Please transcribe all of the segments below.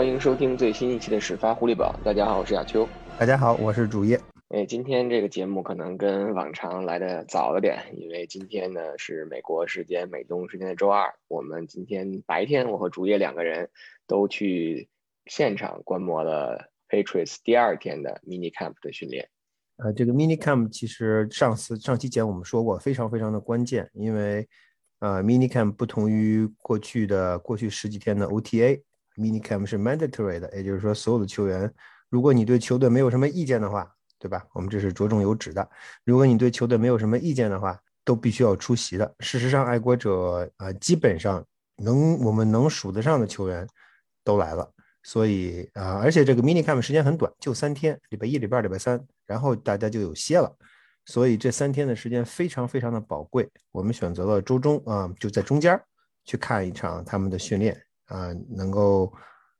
欢迎收听最新一期的始发狐狸堡。大家好，我是亚秋。大家好，我是主页。哎，今天这个节目可能跟往常来的早了点，因为今天呢是美国时间、美东时间的周二。我们今天白天，我和主页两个人都去现场观摩了 Patriots 第二天的 Mini Camp 的训练。呃，这个 Mini Camp 其实上次上期节目我们说过，非常非常的关键，因为呃 Mini Camp 不同于过去的过去十几天的 Mini Camp 是 mandatory 的，也就是说所有的球员，如果你对球队没有什么意见的话。对吧？我们这是着重有指的。如果你对球队没有什么意见的话，都必须要出席的。事实上，爱国者啊，基本上能我们能数得上的球员都来了。所以啊，而且这个 mini camp 时间很短，就三天，礼拜一、礼拜二、礼拜三，然后大家就有歇了。所以这三天的时间非常非常的宝贵。我们选择了周中啊，就在中间去看一场他们的训练啊，能够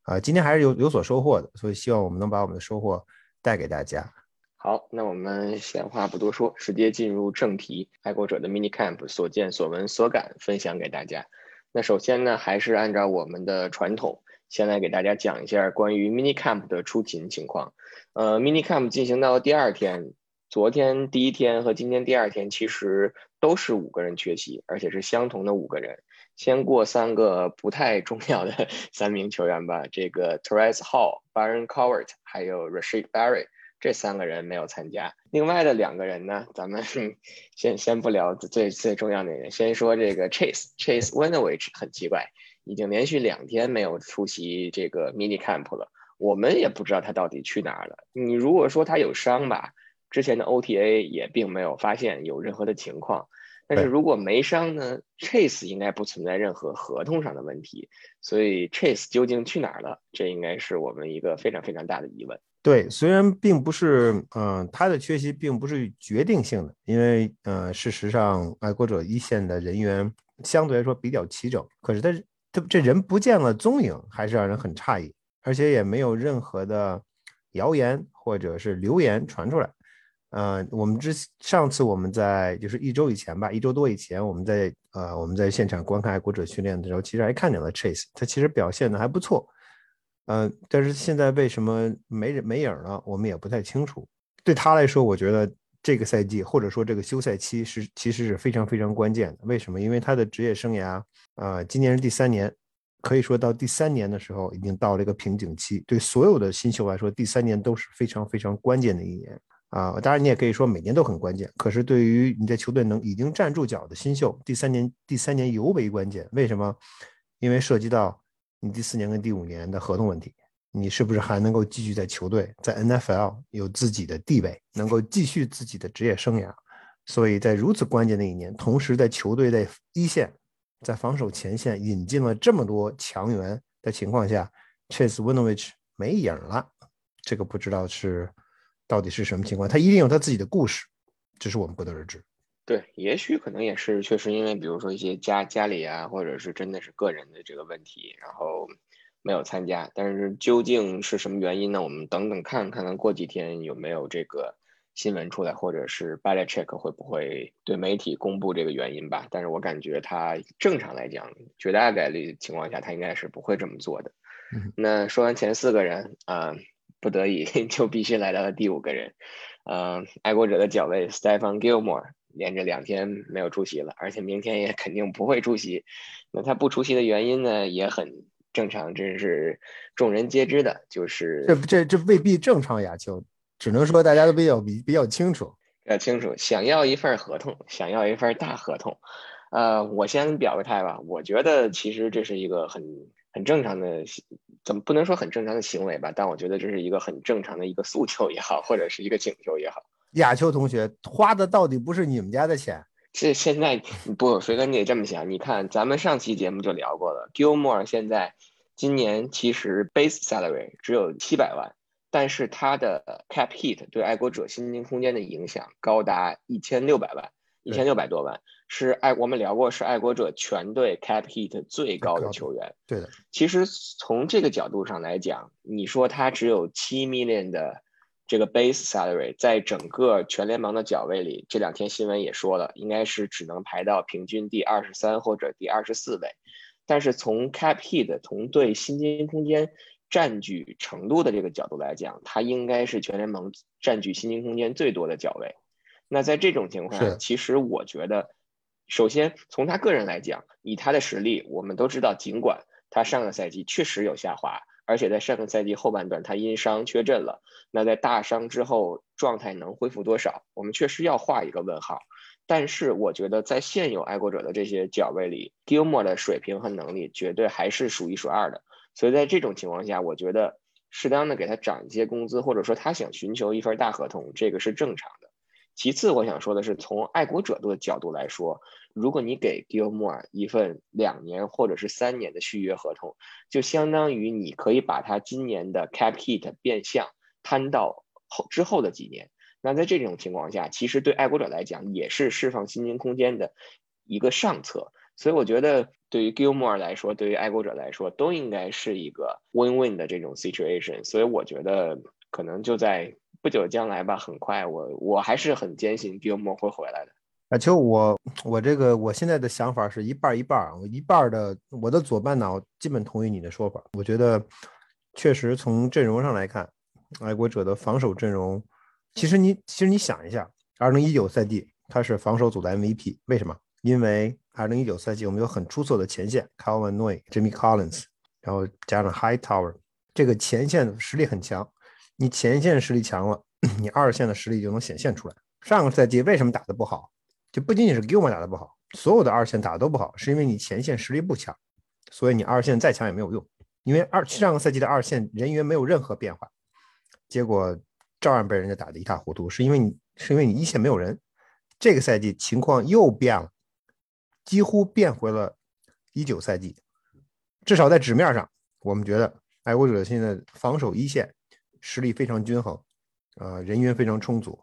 啊，今天还是有有所收获的。所以希望我们能把我们的收获带给大家。好，那我们闲话不多说，直接进入正题。爱国者的 mini camp 所见所闻所感分享给大家。那首先呢，还是按照我们的传统，先来给大家讲一下关于 mini camp 的出勤情况。呃，mini camp 进行到第二天，昨天第一天和今天第二天其实都是五个人缺席，而且是相同的五个人。先过三个不太重要的 三名球员吧，这个 Terrence Hall、Byron Cowart 还有 Rashid Barry。这三个人没有参加，另外的两个人呢？咱们 先先不聊最最重要的人，先说这个 Chase Chase Winovich 很奇怪，已经连续两天没有出席这个 mini camp 了，我们也不知道他到底去哪儿了。你如果说他有伤吧，之前的 OTA 也并没有发现有任何的情况，但是如果没伤呢，Chase 应该不存在任何合同上的问题，所以 Chase 究竟去哪儿了？这应该是我们一个非常非常大的疑问。对，虽然并不是，嗯，他的缺席并不是决定性的，因为，呃，事实上，爱国者一线的人员相对来说比较齐整，可是他他这人不见了踪影，还是让人很诧异，而且也没有任何的谣言或者是流言传出来。呃，我们之上次我们在就是一周以前吧，一周多以前，我们在呃我们在现场观看爱国者训练的时候，其实还看见了 Chase，他其实表现的还不错。嗯，但是现在为什么没人没影了？我们也不太清楚。对他来说，我觉得这个赛季或者说这个休赛期是其实是非常非常关键的。为什么？因为他的职业生涯啊，今年是第三年，可以说到第三年的时候已经到了一个瓶颈期。对所有的新秀来说，第三年都是非常非常关键的一年啊。当然，你也可以说每年都很关键。可是对于你在球队能已经站住脚的新秀，第三年第三年尤为关键。为什么？因为涉及到。你第四年跟第五年的合同问题，你是不是还能够继续在球队，在 NFL 有自己的地位，能够继续自己的职业生涯？所以在如此关键的一年，同时在球队在一线，在防守前线引进了这么多强援的情况下，Chase Winovich 没影了，这个不知道是到底是什么情况？他一定有他自己的故事，这是我们不得而知。对，也许可能也是确实因为，比如说一些家家里啊，或者是真的是个人的这个问题，然后没有参加。但是究竟是什么原因呢？我们等等看，看看过几天有没有这个新闻出来，或者是 b a l a Check 会不会对媒体公布这个原因吧。但是我感觉他正常来讲，绝大概率情况下他应该是不会这么做的。那说完前四个人啊，不得已 就必须来到了第五个人，嗯，爱国者的脚卫 Stephen Gilmore。连着两天没有出席了，而且明天也肯定不会出席。那他不出席的原因呢，也很正常，这是众人皆知的，就是这这这未必正常。呀，就只能说大家都比较比比较清楚，比较清楚，想要一份合同，想要一份大合同。呃，我先表个态吧，我觉得其实这是一个很很正常的，怎么不能说很正常的行为吧？但我觉得这是一个很正常的一个诉求也好，或者是一个请求也好。亚秋同学花的到底不是你们家的钱？这现在不，飞哥你得这么想。你看，咱们上期节目就聊过了，Gilmore 现在今年其实 base salary 只有七百万，但是他的 cap hit 对爱国者薪金空间的影响高达一千六百万，一千六百多万，是爱我们聊过是爱国者全队 cap hit 最高的球员。对的，其实从这个角度上来讲，你说他只有七 million 的。这个 base salary 在整个全联盟的角位里，这两天新闻也说了，应该是只能排到平均第二十三或者第二十四位。但是从 cap hit 从对薪金空间占据程度的这个角度来讲，他应该是全联盟占据薪金空间最多的角位。那在这种情况下，其实我觉得，首先从他个人来讲，以他的实力，我们都知道，尽管他上个赛季确实有下滑，而且在上个赛季后半段他因伤缺阵了。那在大伤之后，状态能恢复多少？我们确实要画一个问号。但是我觉得在现有爱国者的这些角位里，Gilmore 的水平和能力绝对还是数一数二的。所以在这种情况下，我觉得适当的给他涨一些工资，或者说他想寻求一份大合同，这个是正常的。其次，我想说的是，从爱国者的角度来说，如果你给 Gilmore 一份两年或者是三年的续约合同，就相当于你可以把他今年的 Cap Hit 变相摊到后之后的几年。那在这种情况下，其实对爱国者来讲也是释放薪金空间的一个上策。所以我觉得，对于 Gilmore 来说，对于爱国者来说，都应该是一个 win-win 的这种 situation。所以我觉得，可能就在不久将来吧，很快，我我还是很坚信 Gilmore 会回来的。啊，其实我我这个我现在的想法是一半一半，我一半的我的左半脑基本同意你的说法。我觉得确实从阵容上来看，爱国者的防守阵容。其实你其实你想一下，二零一九赛季他是防守组的 MVP，为什么？因为二零一九赛季我们有很出色的前线，Calvin Noy、Jimmy Collins，然后加上 Hightower，这个前线实力很强。你前线实力强了，你二线的实力就能显现出来。上个赛季为什么打得不好？就不仅仅是 Gilmore 打得不好，所有的二线打得都不好，是因为你前线实力不强，所以你二线再强也没有用，因为二上个赛季的二线人员没有任何变化，结果。照样被人家打得一塌糊涂，是因为你是因为你一线没有人。这个赛季情况又变了，几乎变回了一九赛季。至少在纸面上，我们觉得爱国者现在防守一线实力非常均衡，呃，人员非常充足。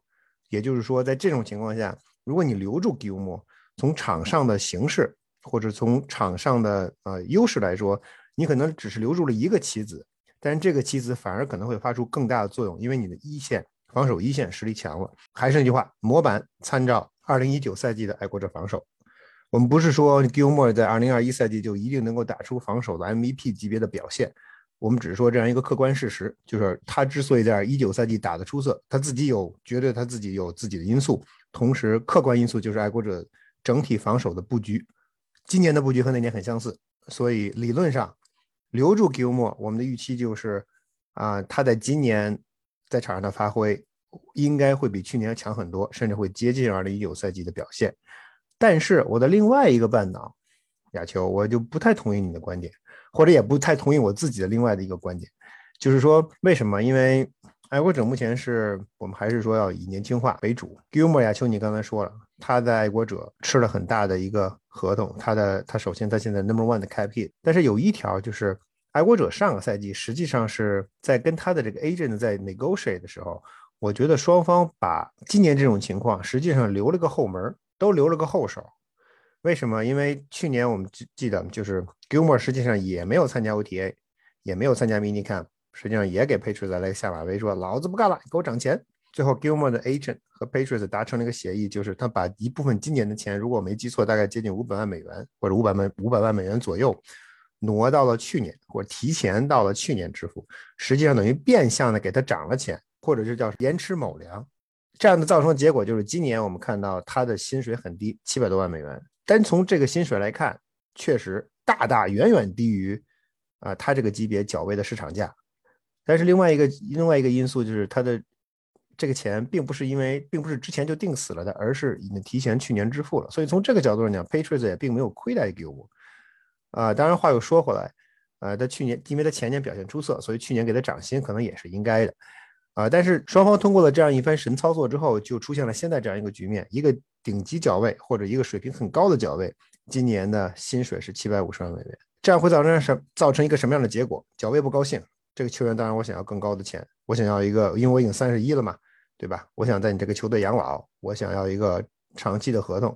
也就是说，在这种情况下，如果你留住 Gilmore，从场上的形式或者从场上的呃优势来说，你可能只是留住了一个棋子。但是这个棋子反而可能会发出更大的作用，因为你的一线防守一线实力强了。还是那句话，模板参照二零一九赛季的爱国者防守。我们不是说 Gilmore 在二零二一赛季就一定能够打出防守的 MVP 级别的表现，我们只是说这样一个客观事实，就是他之所以在一九赛季打得出色，他自己有绝对他自己有自己的因素，同时客观因素就是爱国者整体防守的布局，今年的布局和那年很相似，所以理论上。留住 Gilmore，我们的预期就是，啊，他在今年在场上的发挥应该会比去年强很多，甚至会接近2019赛季的表现。但是我的另外一个半脑，亚秋，我就不太同意你的观点，或者也不太同意我自己的另外的一个观点，就是说为什么？因为爱国者目前是我们还是说要以年轻化为主。Gilmore，亚秋，你刚才说了。他在爱国者吃了很大的一个合同，他的他首先他现在 number one 的 cap 但是有一条就是爱国者上个赛季实际上是在跟他的这个 agent 在 negotiate 的时候，我觉得双方把今年这种情况实际上留了个后门，都留了个后手。为什么？因为去年我们记记得就是 Gilmore 实际上也没有参加 OTA，也没有参加 mini camp，实际上也给 Patriots 来了个下马威，说老子不干了，给我涨钱。最后，Gilmore 的 agent 和 Patriots 达成了一个协议，就是他把一部分今年的钱，如果我没记错，大概接近五百万美元或者五百万五百万美元左右，挪到了去年，或者提前到了去年支付，实际上等于变相的给他涨了钱，或者是叫延迟某粮。这样的造成的结果就是，今年我们看到他的薪水很低，七百多万美元。单从这个薪水来看，确实大大远远低于啊他这个级别较位的市场价。但是另外一个另外一个因素就是他的。这个钱并不是因为，并不是之前就定死了的，而是已经提前去年支付了。所以从这个角度上讲，Patriots 也并没有亏待 Gilmore。啊，当然话又说回来，呃，他去年因为他前年表现出色，所以去年给他涨薪可能也是应该的。啊，但是双方通过了这样一番神操作之后，就出现了现在这样一个局面：一个顶级角位或者一个水平很高的角位，今年的薪水是七百五十万美元，这样会造成什造成一个什么样的结果？角位不高兴，这个球员当然我想要更高的钱，我想要一个，因为我已经三十一了嘛。对吧？我想在你这个球队养老，我想要一个长期的合同。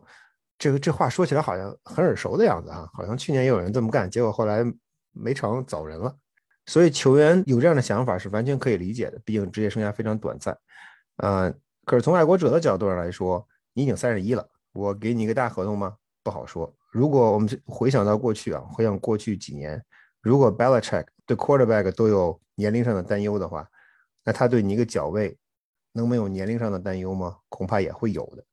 这个这话说起来好像很耳熟的样子啊，好像去年也有人这么干，结果后来没成走人了。所以球员有这样的想法是完全可以理解的，毕竟职业生涯非常短暂。呃，可是从爱国者的角度上来说，你已经三十一了，我给你一个大合同吗？不好说。如果我们回想到过去啊，回想过去几年，如果 Belichick 对 quarterback 都有年龄上的担忧的话，那他对你一个脚位能没有年龄上的担忧吗？恐怕也会有的，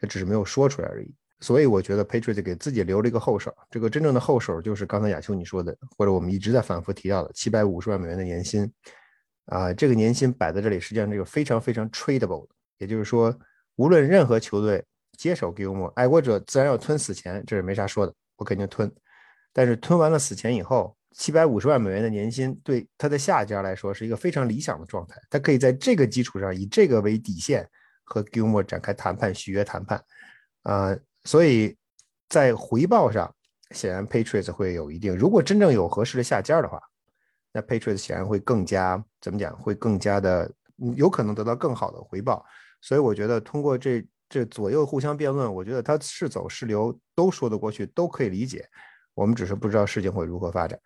他只是没有说出来而已。所以我觉得 Patriots 给自己留了一个后手，这个真正的后手就是刚才亚秋你说的，或者我们一直在反复提到的七百五十万美元的年薪啊，这个年薪摆在这里，实际上这个非常非常 tradable，也就是说，无论任何球队接手 Gilmore，爱国者自然要吞死钱，这是没啥说的，我肯定吞。但是吞完了死钱以后，七百五十万美元的年薪对他的下家来说是一个非常理想的状态，他可以在这个基础上以这个为底线和 Gilmore 展开谈判、续约谈判啊。所以，在回报上，显然 Patriots 会有一定。如果真正有合适的下家的话，那 Patriots 显然会更加怎么讲？会更加的有可能得到更好的回报。所以我觉得通过这这左右互相辩论，我觉得他是走是留都说得过去，都可以理解。我们只是不知道事情会如何发展。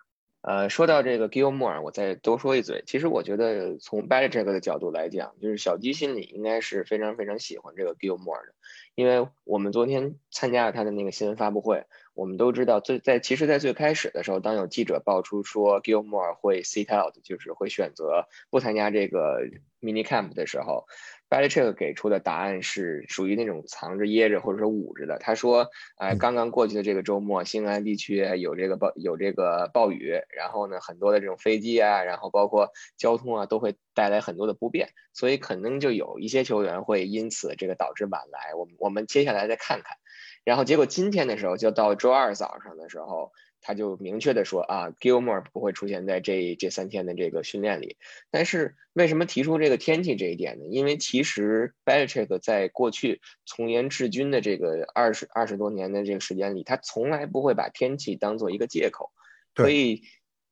呃，说到这个 Gilmore，我再多说一嘴。其实我觉得从 Belichick 的角度来讲，就是小鸡心里应该是非常非常喜欢这个 Gilmore 的，因为我们昨天参加了他的那个新闻发布会，我们都知道最在其实，在最开始的时候，当有记者爆出说 Gilmore 会 sit out，就是会选择不参加这个 mini camp 的时候。Belichick 给出的答案是属于那种藏着掖着或者说捂着的。他说：“哎，刚刚过去的这个周末，新安地区有这个暴有这个暴雨，然后呢，很多的这种飞机啊，然后包括交通啊，都会带来很多的不便，所以可能就有一些球员会因此这个导致晚来。我们我们接下来再看看。然后结果今天的时候，就到周二早上的时候。”他就明确的说啊，Gilmore 不会出现在这这三天的这个训练里。但是为什么提出这个天气这一点呢？因为其实 Belichick 在过去从严治军的这个二十二十多年的这个时间里，他从来不会把天气当做一个借口。所以，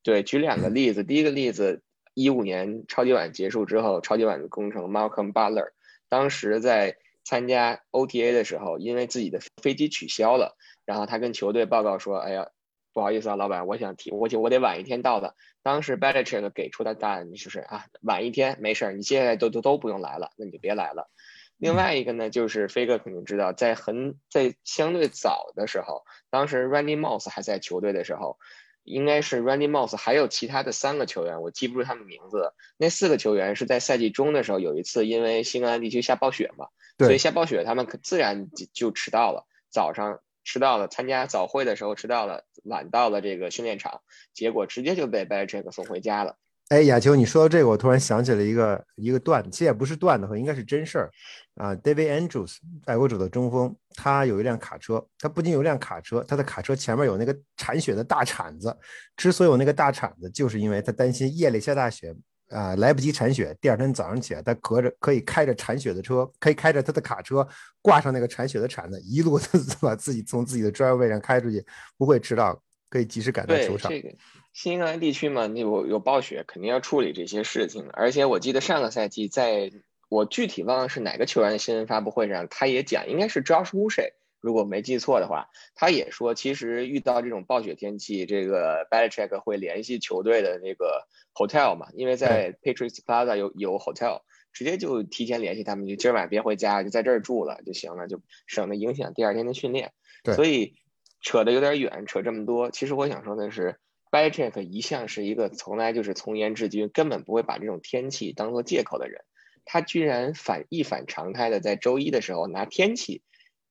对，举两个例子。第一个例子，一五年超级碗结束之后，超级碗的工程 Malcolm Butler 当时在参加 OTA 的时候，因为自己的飞机取消了，然后他跟球队报告说：“哎呀。”不好意思啊，老板，我想提，我就我得晚一天到的。当时 Belichick 给出的答案就是啊，晚一天没事儿，你接下来都都都不用来了，那你就别来了。另外一个呢，就是飞哥肯定知道，在很在相对早的时候，当时 Randy Moss 还在球队的时候，应该是 Randy Moss 还有其他的三个球员，我记不住他们名字。那四个球员是在赛季中的时候，有一次因为新安地区下暴雪嘛，所以下暴雪，他们自然就迟到了，早上。迟到了，参加早会的时候迟到了，晚到了这个训练场，结果直接就被 Belichick 送回家了。哎，亚秋，你说到这个，我突然想起了一个一个段子，其实也不是段子，应该是真事儿啊。David Andrews，爱国者的中锋，他有一辆卡车，他不仅有一辆卡车，他的卡车前面有那个铲雪的大铲子。之所以有那个大铲子，就是因为他担心夜里下大雪。啊，来不及铲雪，第二天早上起来，他隔着可以开着铲雪的车，可以开着他的卡车，挂上那个铲雪的铲子，一路 的把自己从自己的专业位上开出去，不会迟到，可以及时赶到球场。这个新英格兰地区嘛，那有有暴雪，肯定要处理这些事情。而且我记得上个赛季，在我具体忘了是哪个球员的新闻发布会上，他也讲，应该是 Josh Wood。如果没记错的话，他也说，其实遇到这种暴雪天气，这个 Belichick 会联系球队的那个 hotel 嘛，因为在 Patriots Plaza 有有 hotel，直接就提前联系他们，就今儿晚别回家，就在这儿住了就行了，就省得影响第二天的训练。所以扯的有点远，扯这么多，其实我想说的是，Belichick 一向是一个从来就是从严治军，根本不会把这种天气当做借口的人，他居然反一反常态的在周一的时候拿天气。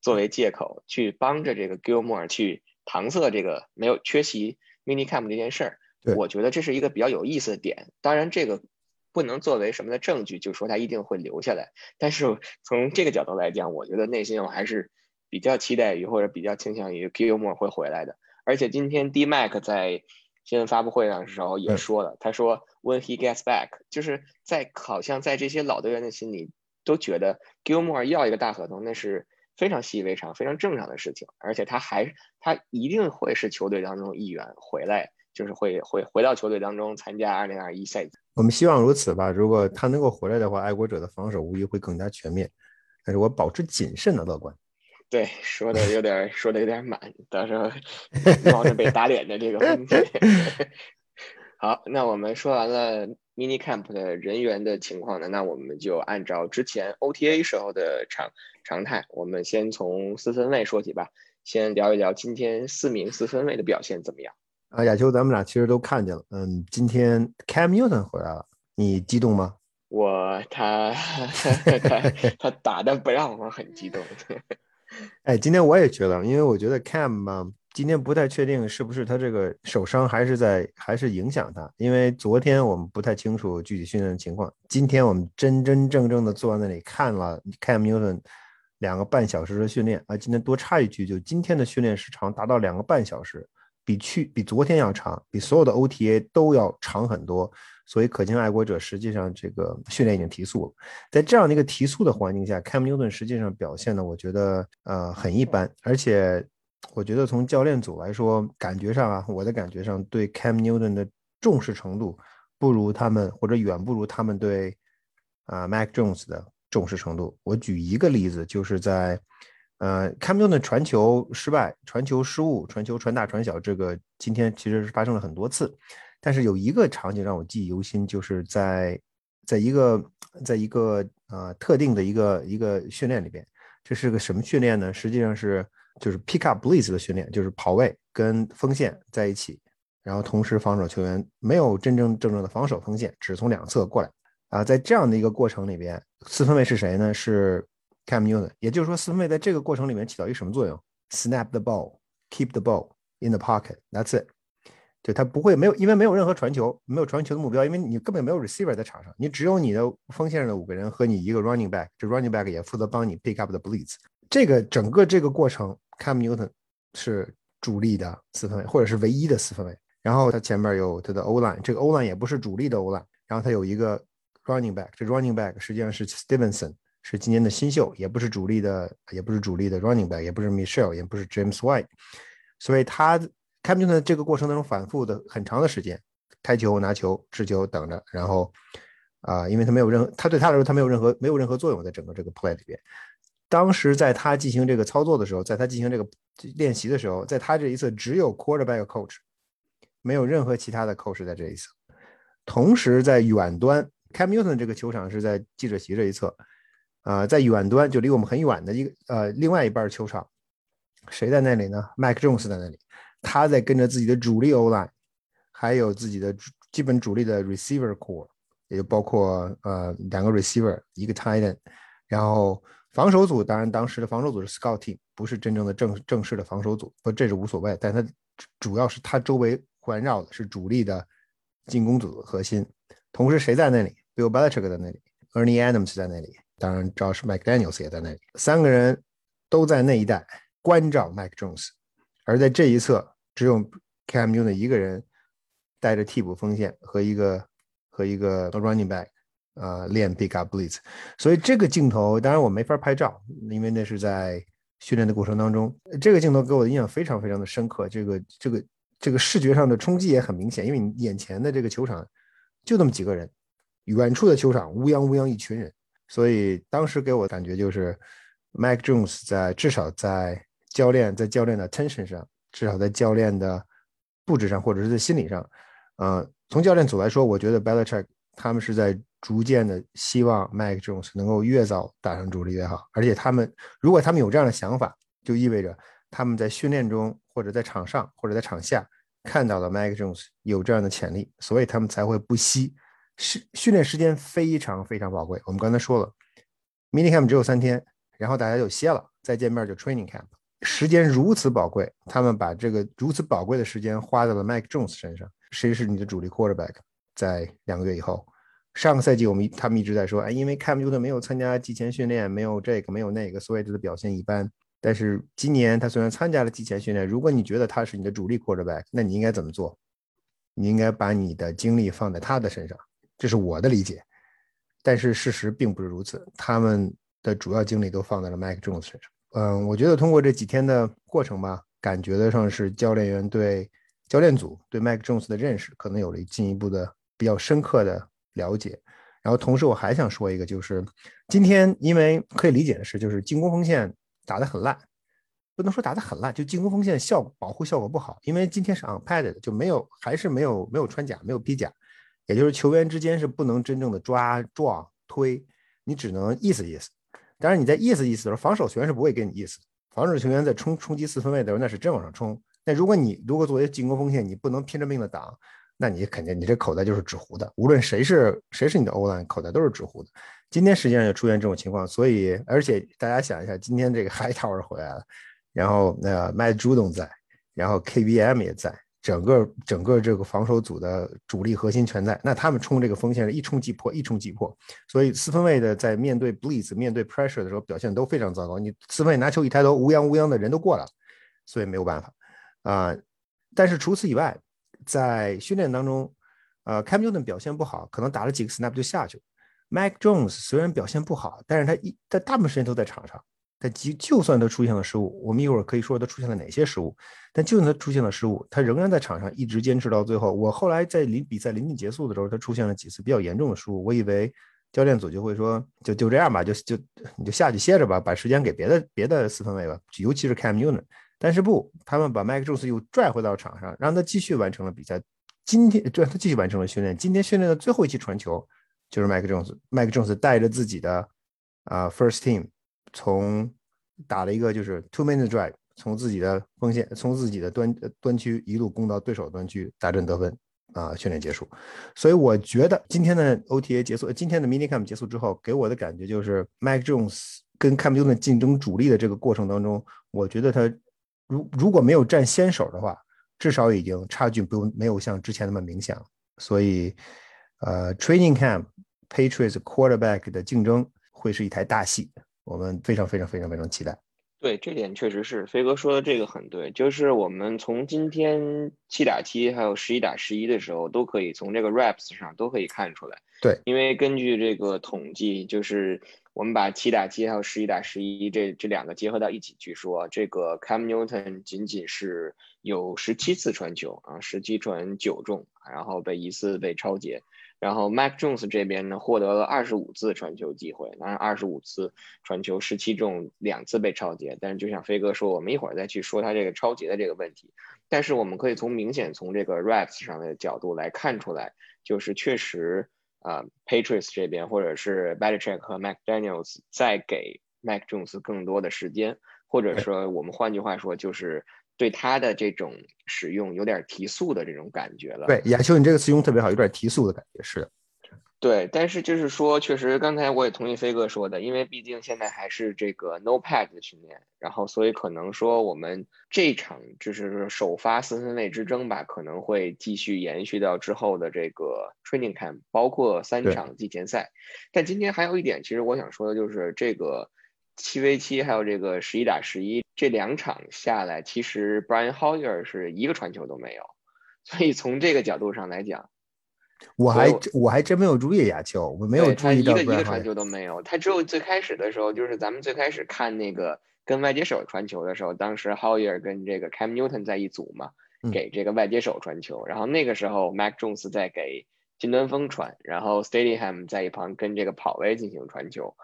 作为借口去帮着这个 Gilmore 去搪塞这个没有缺席 mini camp 这件事儿，我觉得这是一个比较有意思的点。当然，这个不能作为什么的证据，就说他一定会留下来。但是从这个角度来讲，我觉得内心我还是比较期待于或者比较倾向于 Gilmore 会回来的。而且今天 D Mac 在新闻发布会上的时候也说了，他说 When he gets back，就是在好像在这些老队员的心里都觉得 Gilmore 要一个大合同，那是。非常习以为常、非常正常的事情，而且他还他一定会是球队当中一员回来，就是会会回到球队当中参加二零二一赛季。我们希望如此吧。如果他能够回来的话，爱国者的防守无疑会更加全面。但是我保持谨慎的乐观。对，说的有点说的有点满，到时候冒着被打脸的这个风险。好，那我们说完了 mini camp 的人员的情况呢，那我们就按照之前 OTA 时候的常。常态，我们先从四分卫说起吧。先聊一聊今天四名四分卫的表现怎么样？啊，亚秋，咱们俩其实都看见了。嗯，今天 Cam Newton 回来了，你激动吗？我他他他打的不让我很激动。哎，今天我也觉得，因为我觉得 Cam 嘛，今天不太确定是不是他这个手伤还是在还是影响他，因为昨天我们不太清楚具体训练的情况，今天我们真真正正的坐在那里看了 Cam Newton 两个半小时的训练啊。今天多插一句，就今天的训练时长达到两个半小时。比去比昨天要长，比所有的 OTA 都要长很多，所以可见爱国者实际上这个训练已经提速了。在这样的一个提速的环境下，Cam Newton 实际上表现的我觉得呃很一般，而且我觉得从教练组来说，感觉上啊，我的感觉上对 Cam Newton 的重视程度不如他们，或者远不如他们对啊 Mac Jones 的重视程度。我举一个例子，就是在。呃，Cam Newton 的传球失败、传球失误、传球传大传小，这个今天其实是发生了很多次。但是有一个场景让我记忆犹新，就是在在一个在一个呃特定的一个一个训练里边，这是个什么训练呢？实际上是就是 pick up blitz 的训练，就是跑位跟锋线在一起，然后同时防守球员没有真正正正的防守锋线，只从两侧过来啊。在这样的一个过程里边，四分卫是谁呢？是 Cam Newton，也就是说，四分卫在这个过程里面起到一个什么作用？Snap the ball, keep the ball in the pocket. That's it。就他不会没有，因为没有任何传球，没有传球的目标，因为你根本没有 receiver 在场上，你只有你的锋线上的五个人和你一个 running back，这 running back 也负责帮你 pick up the blitz。这个整个这个过程，Cam Newton 是主力的四分卫，或者是唯一的四分卫。然后他前面有他的 O line，这个 O line 也不是主力的 O line。然后他有一个 running back，这 running back 实际上是 Stevenson。是今年的新秀，也不是主力的，也不是主力的 running back，也不是 Michelle，也不是 James White，所以他 c a m Newton 这个过程当中反复的很长的时间，开球、拿球、持球等着，然后啊，因为他没有任何，他对他来说他没有任何没有任何作用在整个这个 play 里边。当时在他进行这个操作的时候，在他进行这个练习的时候，在他这一侧只有 quarterback coach，没有任何其他的 coach 在这一侧。同时在远端 c a m Newton 这个球场是在记者席这一侧。呃，在远端就离我们很远的一个呃，另外一半球场，谁在那里呢？Mike Jones 在那里，他在跟着自己的主力 O line，还有自己的基本主力的 receiver core，也就包括呃两个 receiver，一个 tight end，然后防守组，当然当时的防守组是 scout team，不是真正的正正式的防守组，不这是无所谓，但他主要是他周围环绕的是主力的进攻组的核心。同时谁在那里？Bill Belichick 在那里，Ernie Adams 在那里。当然，Josh McDaniels 也在那里，三个人都在那一带关照 Mike Jones，而在这一侧只有 Cam Newton 一个人带着替补锋线和一个和一个 running back，呃，练 Big up blitz。所以这个镜头，当然我没法拍照，因为那是在训练的过程当中。这个镜头给我的印象非常非常的深刻，这个这个这个视觉上的冲击也很明显，因为你眼前的这个球场就那么几个人，远处的球场乌泱乌泱一群人。所以当时给我感觉就是，Mike Jones 在至少在教练在教练的 attention 上，至少在教练的布置上，或者是在心理上，呃，从教练组来说，我觉得 Belichick 他们是在逐渐的希望 Mike Jones 能够越早打上主力越好。而且他们如果他们有这样的想法，就意味着他们在训练中或者在场上或者在场下看到了 Mike Jones 有这样的潜力，所以他们才会不惜。是训练时间非常非常宝贵。我们刚才说了，mini camp 只有三天，然后大家就歇了，再见面就 training camp，时间如此宝贵，他们把这个如此宝贵的时间花在了 Mike Jones 身上。谁是你的主力 quarterback？在两个月以后，上个赛季我们他们一直在说，哎，因为 Cam Newton 没有参加季前训练，没有这个没有那个，所以他的表现一般。但是今年他虽然参加了季前训练，如果你觉得他是你的主力 quarterback，那你应该怎么做？你应该把你的精力放在他的身上。这是我的理解，但是事实并不是如此。他们的主要精力都放在了 Mike Jones 身上。嗯，我觉得通过这几天的过程吧，感觉得上是教练员对教练组对 Mike Jones 的认识可能有了进一步的比较深刻的了解。然后同时我还想说一个，就是今天因为可以理解的是，就是进攻锋线打得很烂，不能说打得很烂，就进攻锋线效果保护效果不好。因为今天是 unpadded，就没有还是没有没有穿甲，没有披甲。也就是球员之间是不能真正的抓撞推，你只能意思意思。当然你在意思意思的时候，防守球员是不会给你意思。防守球员在冲冲击四分卫的时候，那是真往上冲，那如果你如果作为进攻锋线，你不能拼着命的挡，那你肯定你这口袋就是纸糊的。无论谁是谁是你的欧兰，口袋都是纸糊的。今天实际上就出现这种情况，所以而且大家想一下，今天这个 Hightower 回来了，然后那 Matt Judon 在，然后 KBM 也在。整个整个这个防守组的主力核心全在，那他们冲这个锋线是一冲即破，一冲即破。所以四分卫的在面对 blitz、面对 pressure 的时候表现都非常糟糕。你四分卫拿球一抬头，乌泱乌泱的人都过来了，所以没有办法啊。但是除此以外，在训练当中，呃，Cam Newton 表现不好，可能打了几个 snap 就下去了。Mac Jones 虽然表现不好，但是他一他大部分时间都在场上。他即就算他出现了失误，我们一会儿可以说他出现了哪些失误。但就算他出现了失误，他仍然在场上一直坚持到最后。我后来在临比赛临近结束的时候，他出现了几次比较严重的失误。我以为教练组就会说，就就这样吧，就就你就下去歇着吧，把时间给别的别的四分卫吧，尤其是 Cam Newton。但是不，他们把 Mike Jones 又拽回到场上，让他继续完成了比赛。今天让他继续完成了训练。今天训练的最后一期传球就是 Mike Jones，Mike Jones 带着自己的啊 First Team。从打了一个就是 two minute drive，从自己的锋线，从自己的端端区一路攻到对手端区，打阵得分啊，训练结束。所以我觉得今天的 OTA 结束，今天的 mini camp 结束之后，给我的感觉就是 Mike Jones 跟 Cam Newton 竞争主力的这个过程当中，我觉得他如如果没有占先手的话，至少已经差距不没有像之前那么明显了。所以呃，training camp Patriots quarterback 的竞争会是一台大戏。我们非常非常非常非常期待。对，这点确实是飞哥说的这个很对，就是我们从今天七打七还有十一打十一的时候，都可以从这个 raps 上都可以看出来。对，因为根据这个统计，就是我们把七打七还有十一打十一这这两个结合到一起去说，这个 Cam Newton 仅仅是有十七次传球啊，十七传九中，然后被一次被超截。然后 Mac Jones 这边呢，获得了二十五次传球机会，当然二十五次传球十七中两次被超截。但是就像飞哥说，我们一会儿再去说他这个超截的这个问题。但是我们可以从明显从这个 reps 上的角度来看出来，就是确实啊，Patriots 这边或者是 Belichick 和 Mac Daniels 再给 Mac Jones 更多的时间，或者说我们换句话说就是。对他的这种使用有点提速的这种感觉了。对，亚秋，你这个词用特别好，有点提速的感觉。是的，对。但是就是说，确实刚才我也同意飞哥说的，因为毕竟现在还是这个 no pad 的训练，然后所以可能说我们这场就是首发四分卫之争吧，可能会继续延续到之后的这个 training camp，包括三场季前赛。但今天还有一点，其实我想说的就是这个。七 v 七还有这个十一打十一这两场下来，其实 Brian Hoyer 是一个传球都没有，所以从这个角度上来讲，我还我还真没有注意亚秋，我没有注意到一个一个传球都没有，他只有最开始的时候，就是咱们最开始看那个跟外接手传球的时候，当时 Hoyer 跟这个 Cam Newton 在一组嘛，给这个外接手传球，然后那个时候 Mac Jones 在给金端峰传，然后 Stadium 在一旁跟这个跑位进行传球。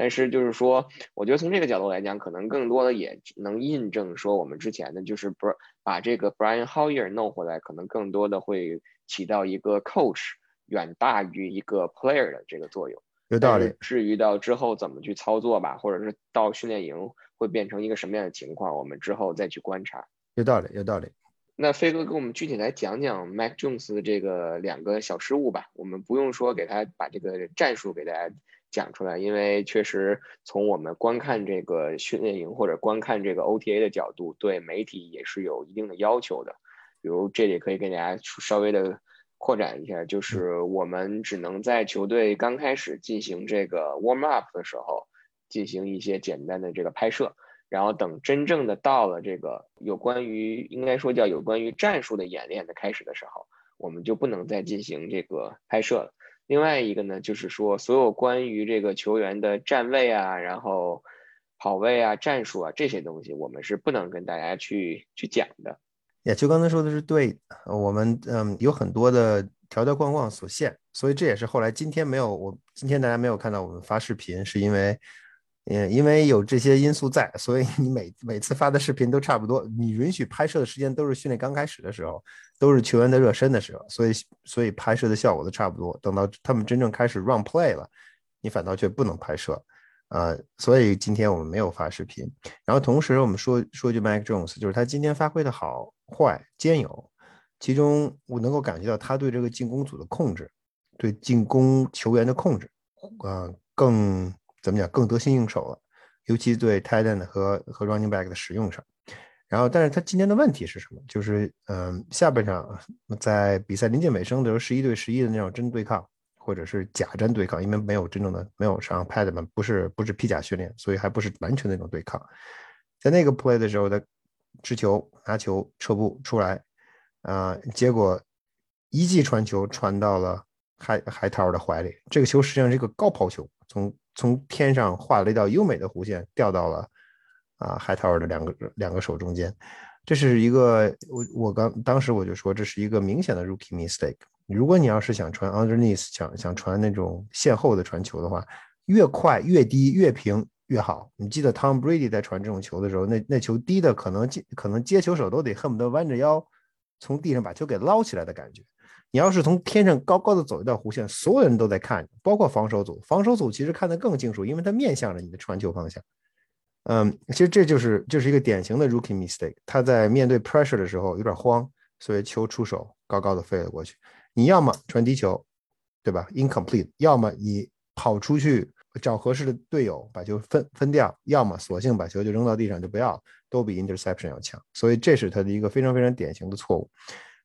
但是就是说，我觉得从这个角度来讲，可能更多的也能印证说我们之前的，就是不是把这个 Brian Hoyer 弄回来，可能更多的会起到一个 coach 远大于一个 player 的这个作用。有道理。至于到之后怎么去操作吧，或者是到训练营会变成一个什么样的情况，我们之后再去观察。有道理，有道理。那飞哥给我们具体来讲讲 Mac Jones 的这个两个小失误吧。我们不用说给他把这个战术给大家。讲出来，因为确实从我们观看这个训练营或者观看这个 OTA 的角度，对媒体也是有一定的要求的。比如这里可以给大家稍微的扩展一下，就是我们只能在球队刚开始进行这个 warm up 的时候进行一些简单的这个拍摄，然后等真正的到了这个有关于应该说叫有关于战术的演练的开始的时候，我们就不能再进行这个拍摄了。另外一个呢，就是说所有关于这个球员的站位啊，然后跑位啊、战术啊这些东西，我们是不能跟大家去去讲的。也就刚才说的是对，我们嗯有很多的条条框框所限，所以这也是后来今天没有我今天大家没有看到我们发视频，是因为。嗯，因为有这些因素在，所以你每每次发的视频都差不多。你允许拍摄的时间都是训练刚开始的时候，都是球员的热身的时候，所以所以拍摄的效果都差不多。等到他们真正开始 run play 了，你反倒却不能拍摄。呃，所以今天我们没有发视频。然后同时我们说说句 Mike Jones，就是他今天发挥的好坏兼有，其中我能够感觉到他对这个进攻组的控制，对进攻球员的控制，啊，更怎么讲更得心应手了，尤其对 t i t a n 和和 Running Back 的使用上。然后，但是他今天的问题是什么？就是嗯，下半场在比赛临近尾声的时候，十一对十一的那种真对抗。或者是假真对抗，因为没有真正的没有上 pad 嘛，不是不是披甲训练，所以还不是完全那种对抗。在那个 play 的时候，他持球拿球撤步出来，啊，结果一记传球传到了海海涛的怀里。这个球实际上是一个高抛球，从从天上画了一道优美的弧线，掉到了啊海涛的两个两个手中间。这是一个我我刚当时我就说这是一个明显的 rookie mistake。如果你要是想传 underneath，想想传那种线后的传球的话，越快越低越平越好。你记得 Tom Brady 在传这种球的时候，那那球低的可能接可能接球手都得恨不得弯着腰从地上把球给捞起来的感觉。你要是从天上高高的走一道弧线，所有人都在看，包括防守组，防守组其实看得更清楚，因为它面向着你的传球方向。嗯，其实这就是就是一个典型的 rookie mistake。他在面对 pressure 的时候有点慌，所以球出手高高的飞了过去。你要么传低球，对吧？incomplete，要么你跑出去找合适的队友把球分分掉，要么索性把球就扔到地上就不要，都比 interception 要强。所以这是他的一个非常非常典型的错误。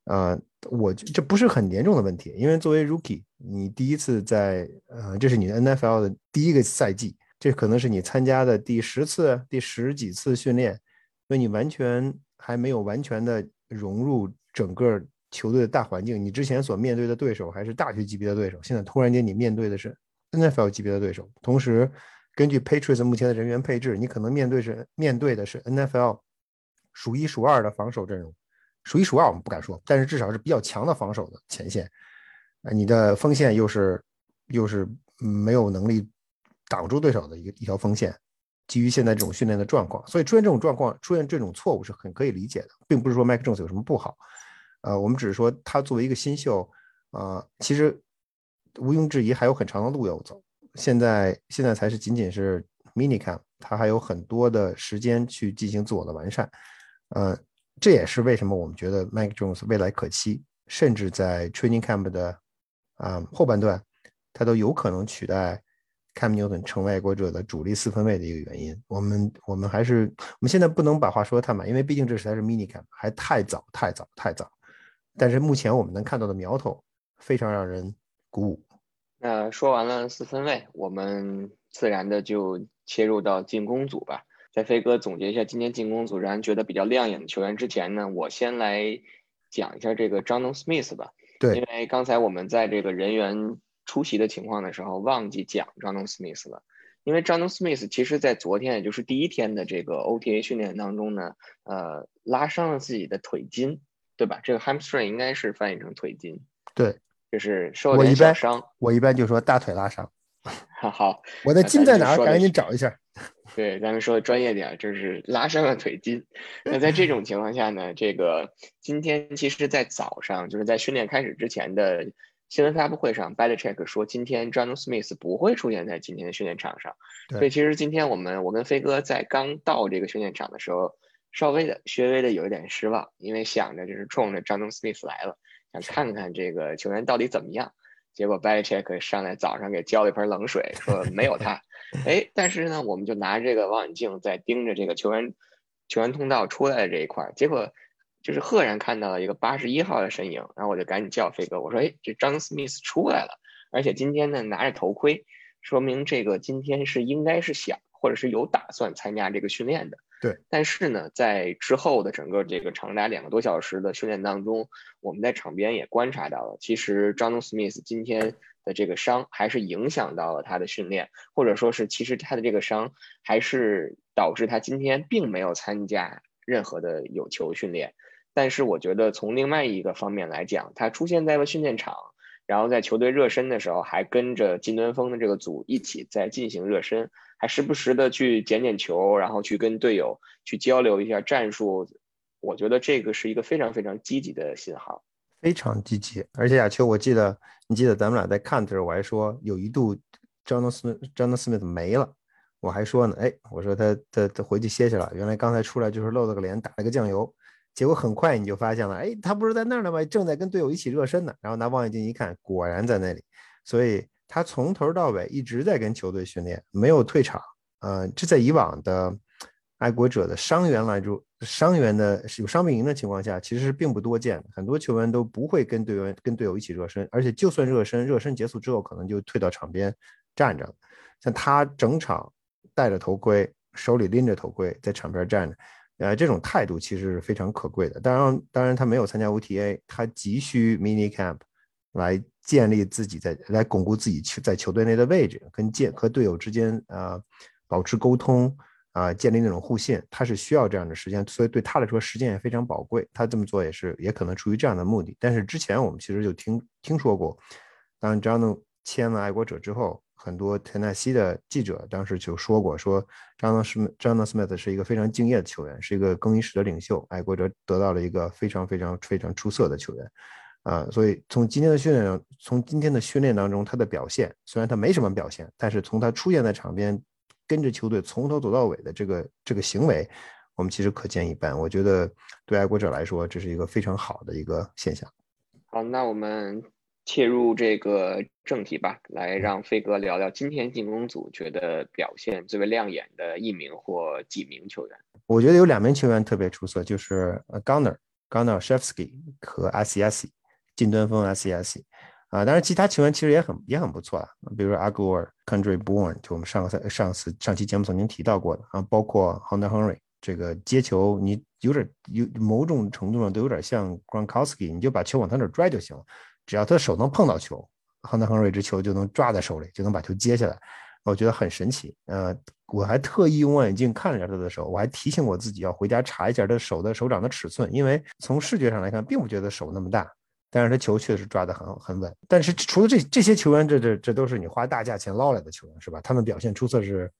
呃，我这不是很严重的问题，因为作为 rookie，你第一次在呃，这是你的 NFL 的第一个赛季，这可能是你参加的第十次、第十几次训练，所以你完全还没有完全的融入整个。球队的大环境，你之前所面对的对手还是大学级别的对手，现在突然间你面对的是 NFL 级别的对手，同时根据 Patriots 目前的人员配置，你可能面对是面对的是 NFL 数一数二的防守阵容，数一数二我们不敢说，但是至少是比较强的防守的前线，啊，你的锋线又是又是没有能力挡住对手的一一条锋线，基于现在这种训练的状况，所以出现这种状况，出现这种错误是很可以理解的，并不是说 Mike Jones 有什么不好。呃，我们只是说他作为一个新秀，呃，其实毋庸置疑还有很长的路要走。现在现在才是仅仅是 mini camp，他还有很多的时间去进行自我的完善。呃，这也是为什么我们觉得 Mike Jones 未来可期，甚至在 training camp 的啊后半段，他都有可能取代 Cam Newton 成为爱国者的主力四分卫的一个原因。我们我们还是我们现在不能把话说的太满，因为毕竟这才是 mini camp，还太早太早太早。但是目前我们能看到的苗头非常让人鼓舞。那说完了四分卫，我们自然的就切入到进攻组吧。在飞哥总结一下今天进攻组让人觉得比较亮眼的球员之前呢，我先来讲一下这个 j o n Smith 吧。对，因为刚才我们在这个人员出席的情况的时候忘记讲 j o n Smith 了。因为 j o n Smith 其实在昨天，也就是第一天的这个 OTA 训练当中呢，呃，拉伤了自己的腿筋。对吧？这个 hamstring 应该是翻译成腿筋。对，就是受了点小伤。我一般就说大腿拉伤。好，我的筋在哪？赶紧找一下。对，咱们说的专业点，就是拉伤了腿筋。那在这种情况下呢，这个今天其实，在早上就是在训练开始之前的新闻发布会上 b a l i c h e c k 说，今天 John Smith 不会出现在今天的训练场上。所以其实今天我们我跟飞哥在刚到这个训练场的时候。稍微的、稍微的有一点失望，因为想着就是冲着张东 Smith 来了，想看看这个球员到底怎么样。结果 b a l i c h e c k 上来早上给浇了一盆冷水，说没有他。哎，但是呢，我们就拿这个望远镜在盯着这个球员球员通道出来的这一块，结果就是赫然看到了一个八十一号的身影，然后我就赶紧叫飞哥，我说：“哎，这张 Smith 出来了，而且今天呢拿着头盔，说明这个今天是应该是想或者是有打算参加这个训练的。”对，但是呢，在之后的整个这个长达两个多小时的训练当中，我们在场边也观察到了，其实张东斯密斯今天的这个伤还是影响到了他的训练，或者说是其实他的这个伤还是导致他今天并没有参加任何的有球训练。但是我觉得从另外一个方面来讲，他出现在了训练场。然后在球队热身的时候，还跟着金端峰的这个组一起在进行热身，还时不时的去捡捡球，然后去跟队友去交流一下战术。我觉得这个是一个非常非常积极的信号，非常积极。而且亚秋，我记得你记得咱们俩在看的时候，我还说有一度张德斯张德斯密斯没了，我还说呢，哎，我说他他他回去歇歇了，原来刚才出来就是露了个脸，打了个酱油，结果很快你就发现了，哎，他不是在那儿呢吗？正在跟队友一起热身呢。然后拿望远镜一看，果然在那里。所以他从头到尾一直在跟球队训练，没有退场。呃，这在以往的爱国者的伤员来说，伤员的有伤病营的情况下，其实是并不多见的。很多球员都不会跟队员跟队友一起热身，而且就算热身，热身结束之后，可能就退到场边站着。像他整场。戴着头盔，手里拎着头盔，在场边站着，呃，这种态度其实是非常可贵的。当然，当然他没有参加 OTA，他急需 mini camp 来建立自己在，来巩固自己球在球队内的位置，跟建和队友之间啊保持沟通啊，建立那种互信，他是需要这样的时间，所以对他来说时间也非常宝贵。他这么做也是也可能出于这样的目的。但是之前我们其实就听听说过，当 John 签了爱国者之后。很多田纳西的记者当时就说过，说张纳斯张纳斯密特是一个非常敬业的球员，是一个更衣室的领袖，爱国者得到了一个非常非常非常出色的球员，啊，所以从今天的训练，从今天的训练当中，他的表现虽然他没什么表现，但是从他出现在场边，跟着球队从头走到尾的这个这个行为，我们其实可见一斑。我觉得对爱国者来说，这是一个非常好的一个现象。好，那我们。切入这个正题吧，来让飞哥聊聊今天进攻组觉得表现最为亮眼的一名或几名球员。我觉得有两名球员特别出色，就是呃 Gunner、Gunner s h e f s k y 和 s i s 近端锋 s i s 啊，当然其他球员其实也很也很不错啊，比如说 Aguar、Country Born，就我们上个赛上次上期节目曾经提到过的啊，包括 Hunter Henry 这个接球你有点有某种程度上都有点像 Gronkowski，你就把球往他那拽就行了。只要他手能碰到球，亨德亨瑞这球就能抓在手里，就能把球接下来。我觉得很神奇。呃，我还特意用望远镜看了一下他的手，我还提醒我自己要回家查一下他手的手掌的尺寸，因为从视觉上来看，并不觉得手那么大，但是他球确实抓得很很稳。但是除了这这些球员，这这这都是你花大价钱捞来的球员，是吧？他们表现出色是，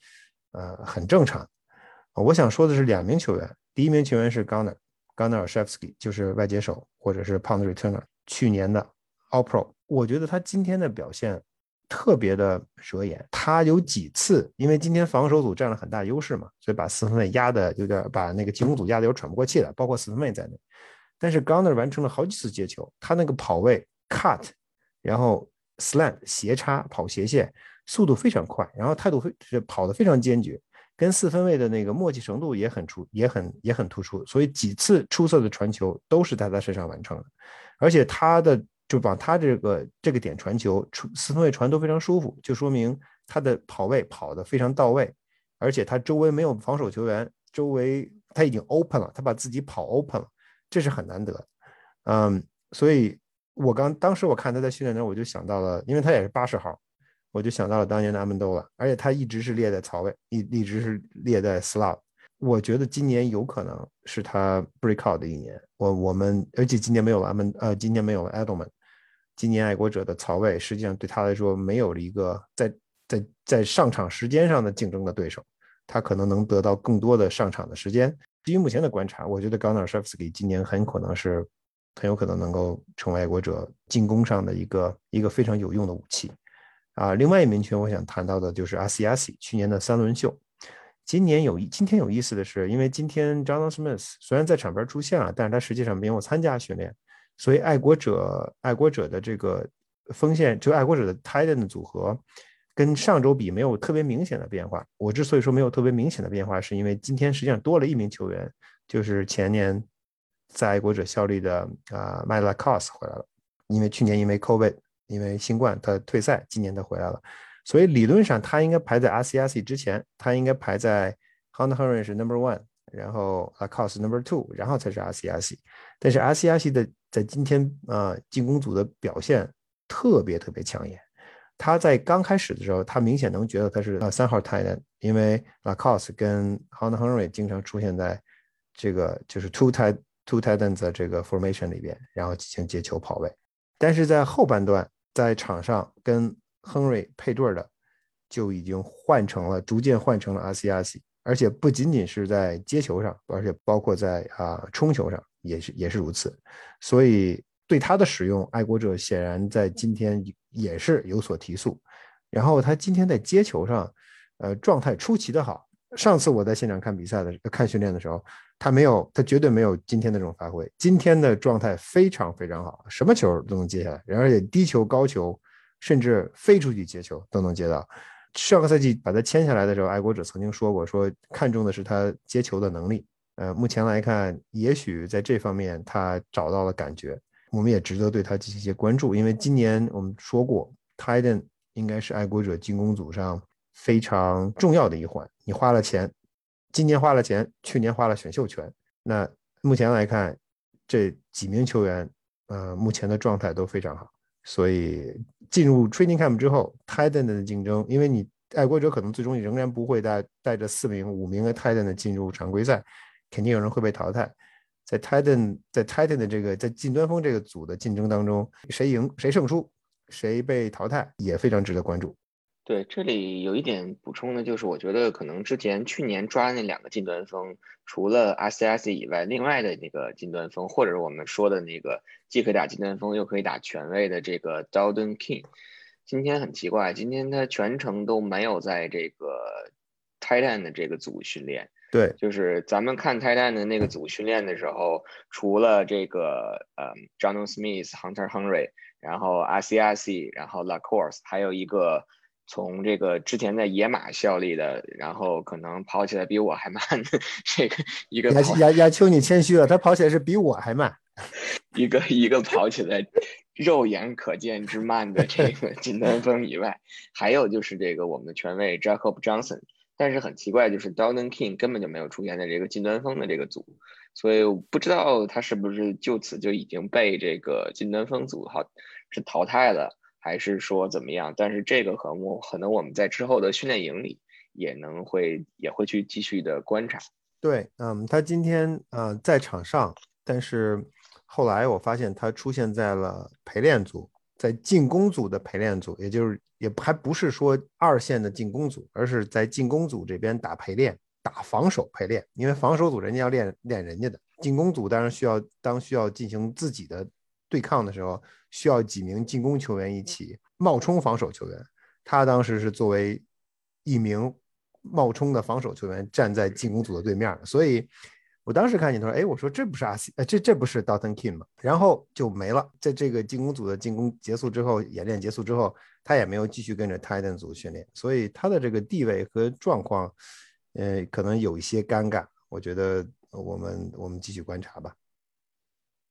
呃，很正常。我想说的是两名球员，第一名球员是 Gunner Gunner Shevsky，就是外接手或者是 Pound Returner，去年的。All Pro，我觉得他今天的表现特别的惹眼。他有几次，因为今天防守组占了很大优势嘛，所以把四分卫压的有点，把那个进攻组压的有喘不过气来，包括四分卫在内。但是 Gunner 完成了好几次接球，他那个跑位 cut，然后 slant 斜插跑斜线，速度非常快，然后态度非是跑得非常坚决，跟四分卫的那个默契程度也很出，也很也很突出。所以几次出色的传球都是在他身上完成的，而且他的。就把他这个这个点传球，传四分卫传都非常舒服，就说明他的跑位跑得非常到位，而且他周围没有防守球员，周围他已经 open 了，他把自己跑 open 了，这是很难得。嗯，所以我刚当时我看他在训练中，我就想到了，因为他也是八十号，我就想到了当年的阿门多了，而且他一直是列在槽位，一一直是列在 slot。我觉得今年有可能是他 break out 的一年。我我们而且今年没有了阿门，呃，今年没有了 Edelman。今年爱国者的曹位实际上对他来说没有了一个在在在上场时间上的竞争的对手，他可能能得到更多的上场的时间。基于目前的观察，我觉得 Gunnar Shevsky 今年很可能是很有可能能够成为爱国者进攻上的一个一个非常有用的武器。啊，另外一名球员我想谈到的就是 Asiasi，，去年的三轮秀。今年有今天有意思的是，因为今天 Jonathan Smith 虽然在场边出现了，但是他实际上没有参加训练。所以，爱国者爱国者的这个锋线，就爱国者的 Titan 的组合，跟上周比没有特别明显的变化。我之所以说没有特别明显的变化，是因为今天实际上多了一名球员，就是前年在爱国者效力的啊 m y l a c o s 回来了。因为去年因为 COVID，因为新冠他退赛，今年他回来了。所以理论上他应该排在 RCRC 之前，他应该排在 Hunter Henry 是 Number One，然后 l a c o s Number Two，然后才是 RCRC。但是 RCRC 的在今天啊，进攻组的表现特别特别抢眼。他在刚开始的时候，他明显能觉得他是呃三号 Titan，因为 Lacoste 跟 HON Henry 经常出现在这个就是 two tit two titans 的这个 formation 里边，然后进行接球跑位。但是在后半段，在场上跟 Henry 配对的，就已经换成了逐渐换成了 RCRC，而且不仅仅是在接球上，而且包括在啊冲球上。也是也是如此，所以对他的使用，爱国者显然在今天也是有所提速。然后他今天在接球上，呃，状态出奇的好。上次我在现场看比赛的看训练的时候，他没有，他绝对没有今天的这种发挥。今天的状态非常非常好，什么球都能接下来，而且低球、高球，甚至飞出去接球都能接到。上个赛季把他签下来的时候，爱国者曾经说过，说看中的是他接球的能力。呃，目前来看，也许在这方面他找到了感觉，我们也值得对他进行一些关注。因为今年我们说过，Titan 应该是爱国者进攻组上。非常重要的一环，你花了钱，今年花了钱，去年花了选秀权。那目前来看，这几名球员，呃，目前的状态都非常好。所以进入 training camp 之后，Titan 的竞争，因为你爱国者可能最终仍然不会带带着四名、五名的 Titan 的进入常规赛，肯定有人会被淘汰。在 Titan 在 Titan 的这个在近端锋这个组的竞争当中，谁赢谁胜出，谁被淘汰也非常值得关注。对，这里有一点补充的，就是我觉得可能之前去年抓那两个近端锋，除了 RCS 以外，另外的那个近端锋，或者是我们说的那个既可以打近端锋又可以打全位的这个 Dalton King，今天很奇怪，今天他全程都没有在这个 Titan 的这个组训练。对，就是咱们看 Titan 的那个组训练的时候，除了这个呃 John Smith、Hunter Henry，然后 RCS，然后 Lacourse，还有一个。从这个之前在野马效力的，然后可能跑起来比我还慢的这个一个亚亚亚秋，你谦虚了，他跑起来是比我还慢，一个一个跑起来肉眼可见之慢的这个 金丹峰以外，还有就是这个我们的权威 Jacob Johnson，但是很奇怪，就是 Dalton King 根本就没有出现在这个近端峰的这个组，所以我不知道他是不是就此就已经被这个近端峰组好是淘汰了。还是说怎么样？但是这个和我可能我们在之后的训练营里也能会也会去继续的观察。对，嗯，他今天呃在场上，但是后来我发现他出现在了陪练组，在进攻组的陪练组，也就是也还不是说二线的进攻组，而是在进攻组这边打陪练，打防守陪练。因为防守组人家要练练人家的，进攻组当然需要当需要进行自己的对抗的时候。需要几名进攻球员一起冒充防守球员，他当时是作为一名冒充的防守球员站在进攻组的对面，所以我当时看见他说：“哎，我说这不是阿西，呃，这这不是 Dalton King 吗？”然后就没了。在这个进攻组的进攻结束之后，演练结束之后，他也没有继续跟着 Titan 组训练，所以他的这个地位和状况，呃，可能有一些尴尬。我觉得我们我们继续观察吧。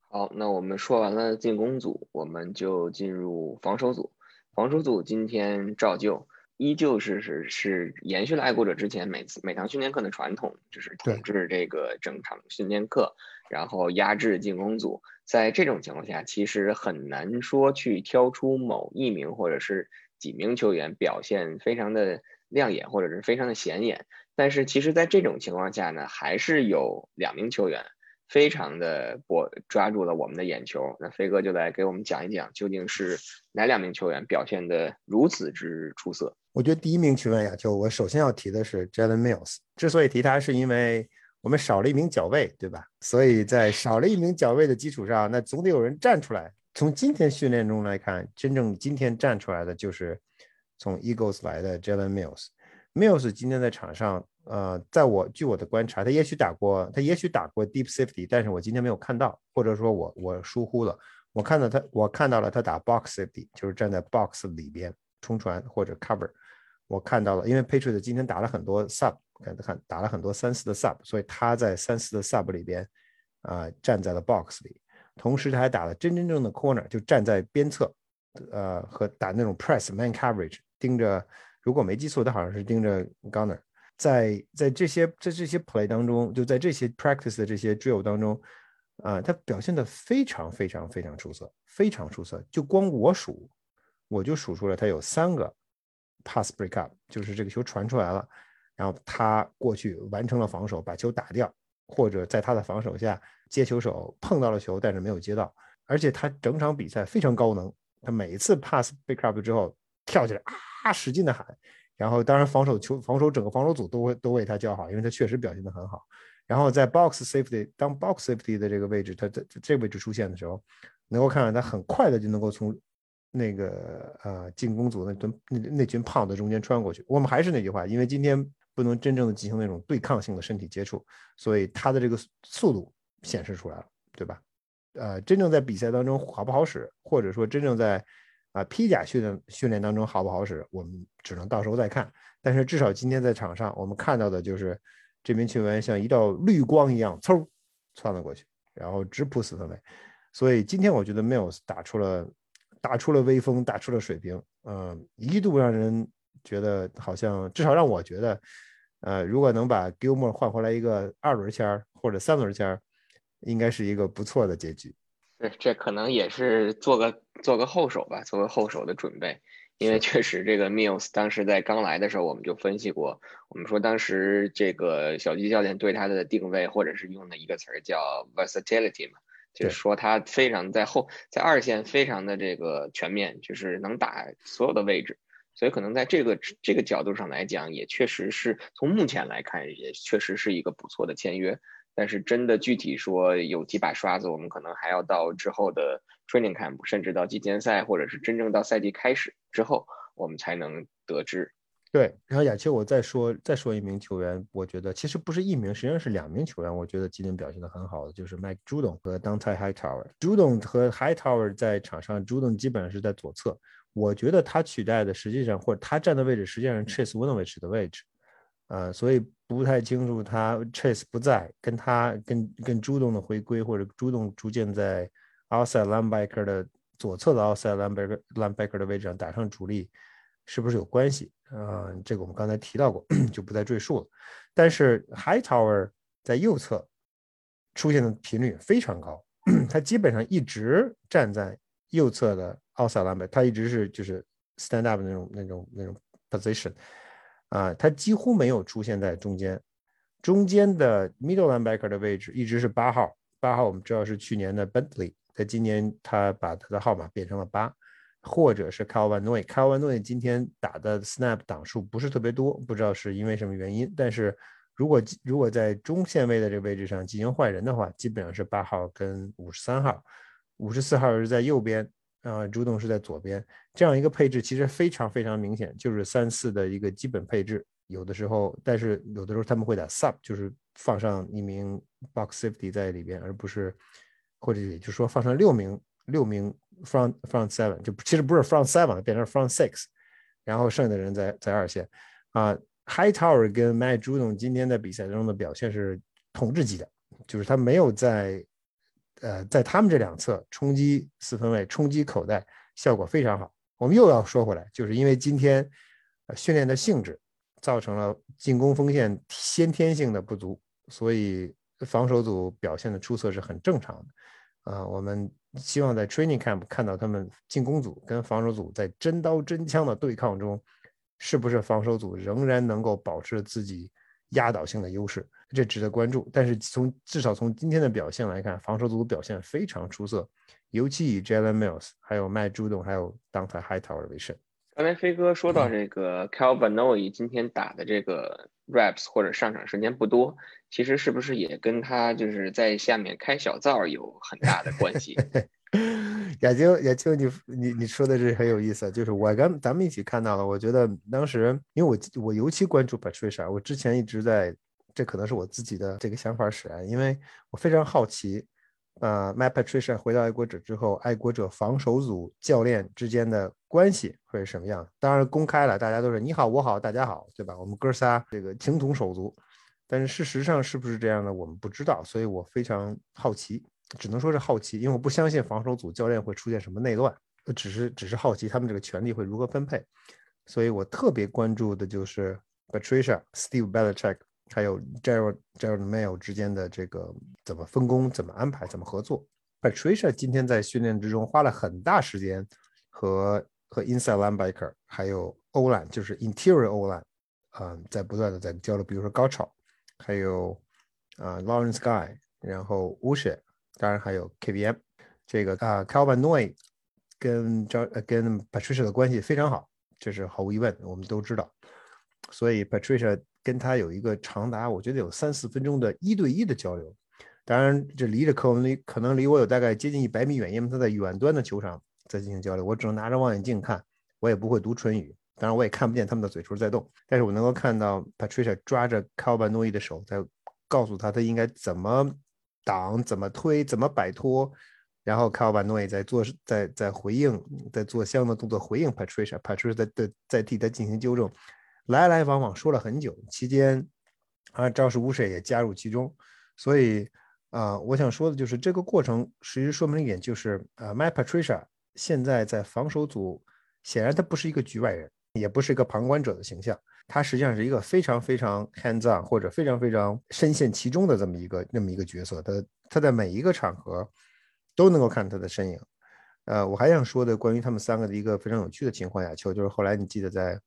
好，那我们说完了进攻组，我们就进入防守组。防守组今天照旧，依旧是是是延续了爱国者之前每次每堂训练课的传统，就是统治这个整场训练课，然后压制进攻组。在这种情况下，其实很难说去挑出某一名或者是几名球员表现非常的亮眼，或者是非常的显眼。但是其实，在这种情况下呢，还是有两名球员。非常的博抓住了我们的眼球，那飞哥就来给我们讲一讲，究竟是哪两名球员表现的如此之出色？我觉得第一名球员呀，就我首先要提的是 Jalen Mills。之所以提他，是因为我们少了一名脚位，对吧？所以在少了一名脚位的基础上，那总得有人站出来。从今天训练中来看，真正今天站出来的就是从 Eagles 来的 Jalen Mills。Mills 今天在场上。呃，在我据我的观察，他也许打过，他也许打过 deep safety，但是我今天没有看到，或者说我我疏忽了。我看到他，我看到了他打 box safety，就是站在 box 里边冲传或者 cover。我看到了，因为 Patriot 今天打了很多 sub，看看打了很多三四的 sub，所以他在三四的 sub 里边啊站在了 box 里，同时他还打了真真正的 corner，就站在边侧，呃和打那种 press man coverage，盯着，如果没记错，他好像是盯着 gunner。在在这些在这些 play 当中，就在这些 practice 的这些 drill 当中，啊，他表现的非常非常非常出色，非常出色。就光我数，我就数出了他有三个 pass break up，就是这个球传出来了，然后他过去完成了防守，把球打掉，或者在他的防守下接球手碰到了球，但是没有接到。而且他整场比赛非常高能，他每一次 pass break up 之后跳起来啊，使劲的喊。然后，当然，防守球防守整个防守组都会都为他叫好，因为他确实表现的很好。然后在 box safety 当 box safety 的这个位置，他在这位置出现的时候，能够看到他很快的就能够从那个呃进攻组那群那那群胖子中间穿过去。我们还是那句话，因为今天不能真正的进行那种对抗性的身体接触，所以他的这个速度显示出来了，对吧？呃，真正在比赛当中好不好使，或者说真正在啊披甲训练训练当中好不好使，我们只能到时候再看。但是至少今天在场上，我们看到的就是这名球员像一道绿光一样，嗖窜了过去，然后直扑四分卫。所以今天我觉得 Mills 打出了打出了威风，打出了水平，嗯，一度让人觉得好像至少让我觉得，呃，如果能把 Gilmore 换回来一个二轮签儿或者三轮签儿。应该是一个不错的结局，对，这可能也是做个做个后手吧，做个后手的准备，因为确实这个 Mills 当时在刚来的时候，我们就分析过，我们说当时这个小吉教练对他的定位，或者是用的一个词儿叫 versatility 嘛，就是说他非常在后在二线非常的这个全面，就是能打所有的位置，所以可能在这个这个角度上来讲，也确实是从目前来看，也确实是一个不错的签约。但是真的具体说有几把刷子，我们可能还要到之后的 training camp，甚至到季前赛，或者是真正到赛季开始之后，我们才能得知。对，然后亚秋，我再说再说一名球员，我觉得其实不是一名，实际上是两名球员，我觉得今天表现的很好的，就是 Mike Judon 和 Dante Hightower。Judon 和 Hightower 在场上，Judon 基本上是在左侧，我觉得他取代的实际上或者他站的位置实际上是 Chase Winovich 的位置。呃，所以不太清楚他 Chase 不在，跟他跟跟朱栋的回归，或者朱栋逐渐在 outside linebacker 的左侧的 outside linebacker linebacker 的位置上打上主力，是不是有关系？啊，这个我们刚才提到过，就不再赘述了。但是 Hightower 在右侧出现的频率非常高，它基本上一直站在右侧的 outside linebacker，他一直是就是 stand up 那种那种那种 position。啊，它几乎没有出现在中间，中间的 middle linebacker 的位置一直是八号。八号我们知道是去年的 Bentley，在今年他把他的号码变成了八，或者是 Calvin Noy。Calvin Noy 今天打的 snap 档数不是特别多，不知道是因为什么原因。但是如果如果在中线位的这个位置上进行换人的话，基本上是八号跟五十三号，五十四号是在右边。啊，朱栋是在左边，这样一个配置其实非常非常明显，就是三四的一个基本配置。有的时候，但是有的时候他们会打 sub，就是放上一名 box safety 在里边，而不是，或者也就是说放上六名六名 front front seven，就其实不是 front seven，变成 front six，然后剩下的人在在二线。啊，High Tower 跟 Matt 主动今天在比赛中的表现是统治级的，就是他没有在。呃，在他们这两侧冲击四分卫、冲击口袋效果非常好。我们又要说回来，就是因为今天训练的性质造成了进攻锋线先天性的不足，所以防守组表现的出色是很正常的。啊，我们希望在 training camp 看到他们进攻组跟防守组在真刀真枪的对抗中，是不是防守组仍然能够保持自己压倒性的优势。这值得关注，但是从至少从今天的表现来看，防守组表现非常出色，尤其以 Jalen Mills 还有麦朱栋还有 Dante Hightower 为甚。刚才飞哥说到这个 Calvin Noy 今天打的这个 Raps 或者上场时间不多，其实是不是也跟他就是在下面开小灶有很大的关系？亚青，亚青，你你你说的是很有意思，就是我跟咱们一起看到了，我觉得当时因为我我尤其关注 Patricia，我之前一直在。这可能是我自己的这个想法使然，因为我非常好奇，呃，Matt Patricia 回到爱国者之后，爱国者防守组教练之间的关系会是什么样？当然公开了，大家都是你好我好大家好，对吧？我们哥仨这个情同手足，但是事实上是不是这样的，我们不知道，所以我非常好奇，只能说是好奇，因为我不相信防守组教练会出现什么内乱，只是只是好奇他们这个权利会如何分配，所以我特别关注的就是 Patricia Steve Belichick。还有 Gerald Gerald Mail 之间的这个怎么分工、怎么安排、怎么合作？Patricia 今天在训练之中花了很大时间和和 Inside Linebacker 还有 Olan，就是 Interior O line，嗯，在不断的在交流，比如说高潮，还有啊 Lawrence Guy，然后 w u s h 当然还有 KVM，这个啊 Calvin Noy 跟 J 跟 Patricia 的关系非常好，这是毫无疑问，我们都知道，所以 Patricia。跟他有一个长达我觉得有三四分钟的一对一的交流，当然这离着可能离可能离我有大概接近一百米远，因为他在远端的球场在进行交流，我只能拿着望远镜看，我也不会读唇语，当然我也看不见他们的嘴唇在动，但是我能够看到 Patricia 抓着 c a l v a n o 的手，在告诉他他应该怎么挡、怎么推、怎么摆脱，然后 c a l v a n o 在做在在回应，在做相应的动作回应 Patricia，Patricia 在在在替他进行纠正，来来往往说了很久，期间啊赵氏巫师也加入其中，所以。啊，我想说的就是这个过程，实际说明一点，就是呃，My Patricia 现在在防守组，显然他不是一个局外人，也不是一个旁观者的形象，他实际上是一个非常非常 hands on 或者非常非常深陷其中的这么一个那么一个角色。他他在每一个场合都能够看他的身影。呃，我还想说的关于他们三个的一个非常有趣的情况，亚秋就是后来你记得在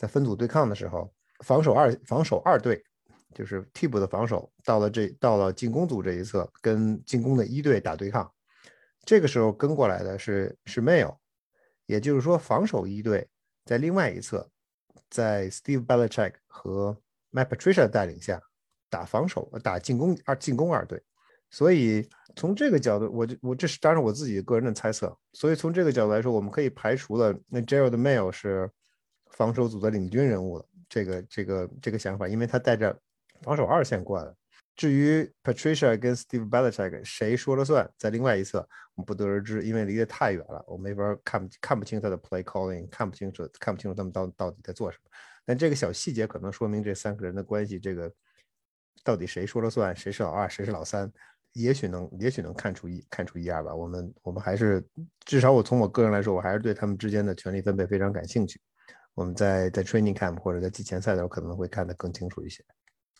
在分组对抗的时候，防守二防守二队。就是替补的防守到了这到了进攻组这一侧，跟进攻的一队打对抗。这个时候跟过来的是是 Mail，也就是说防守一队在另外一侧，在 Steve Belichick 和 Matt Patricia 带领下打防守打进攻二进攻二队。所以从这个角度，我就我这是当然我自己个人的猜测。所以从这个角度来说，我们可以排除了那 Gerald Mail 是防守组的领军人物了这个这个这个想法，因为他带着。防守二线过来，至于 Patricia 跟 Steve Belichick 谁说了算，在另外一侧我们不得而知，因为离得太远了，我没法看看不清他的 play calling，看不清楚看不清楚他们到到底在做什么。但这个小细节可能说明这三个人的关系，这个到底谁说了算，谁是老二，谁是老三，也许能也许能看出一看出一二吧。我们我们还是至少我从我个人来说，我还是对他们之间的权力分配非常感兴趣。我们在在 training camp 或者在季前赛的时候可能会看得更清楚一些。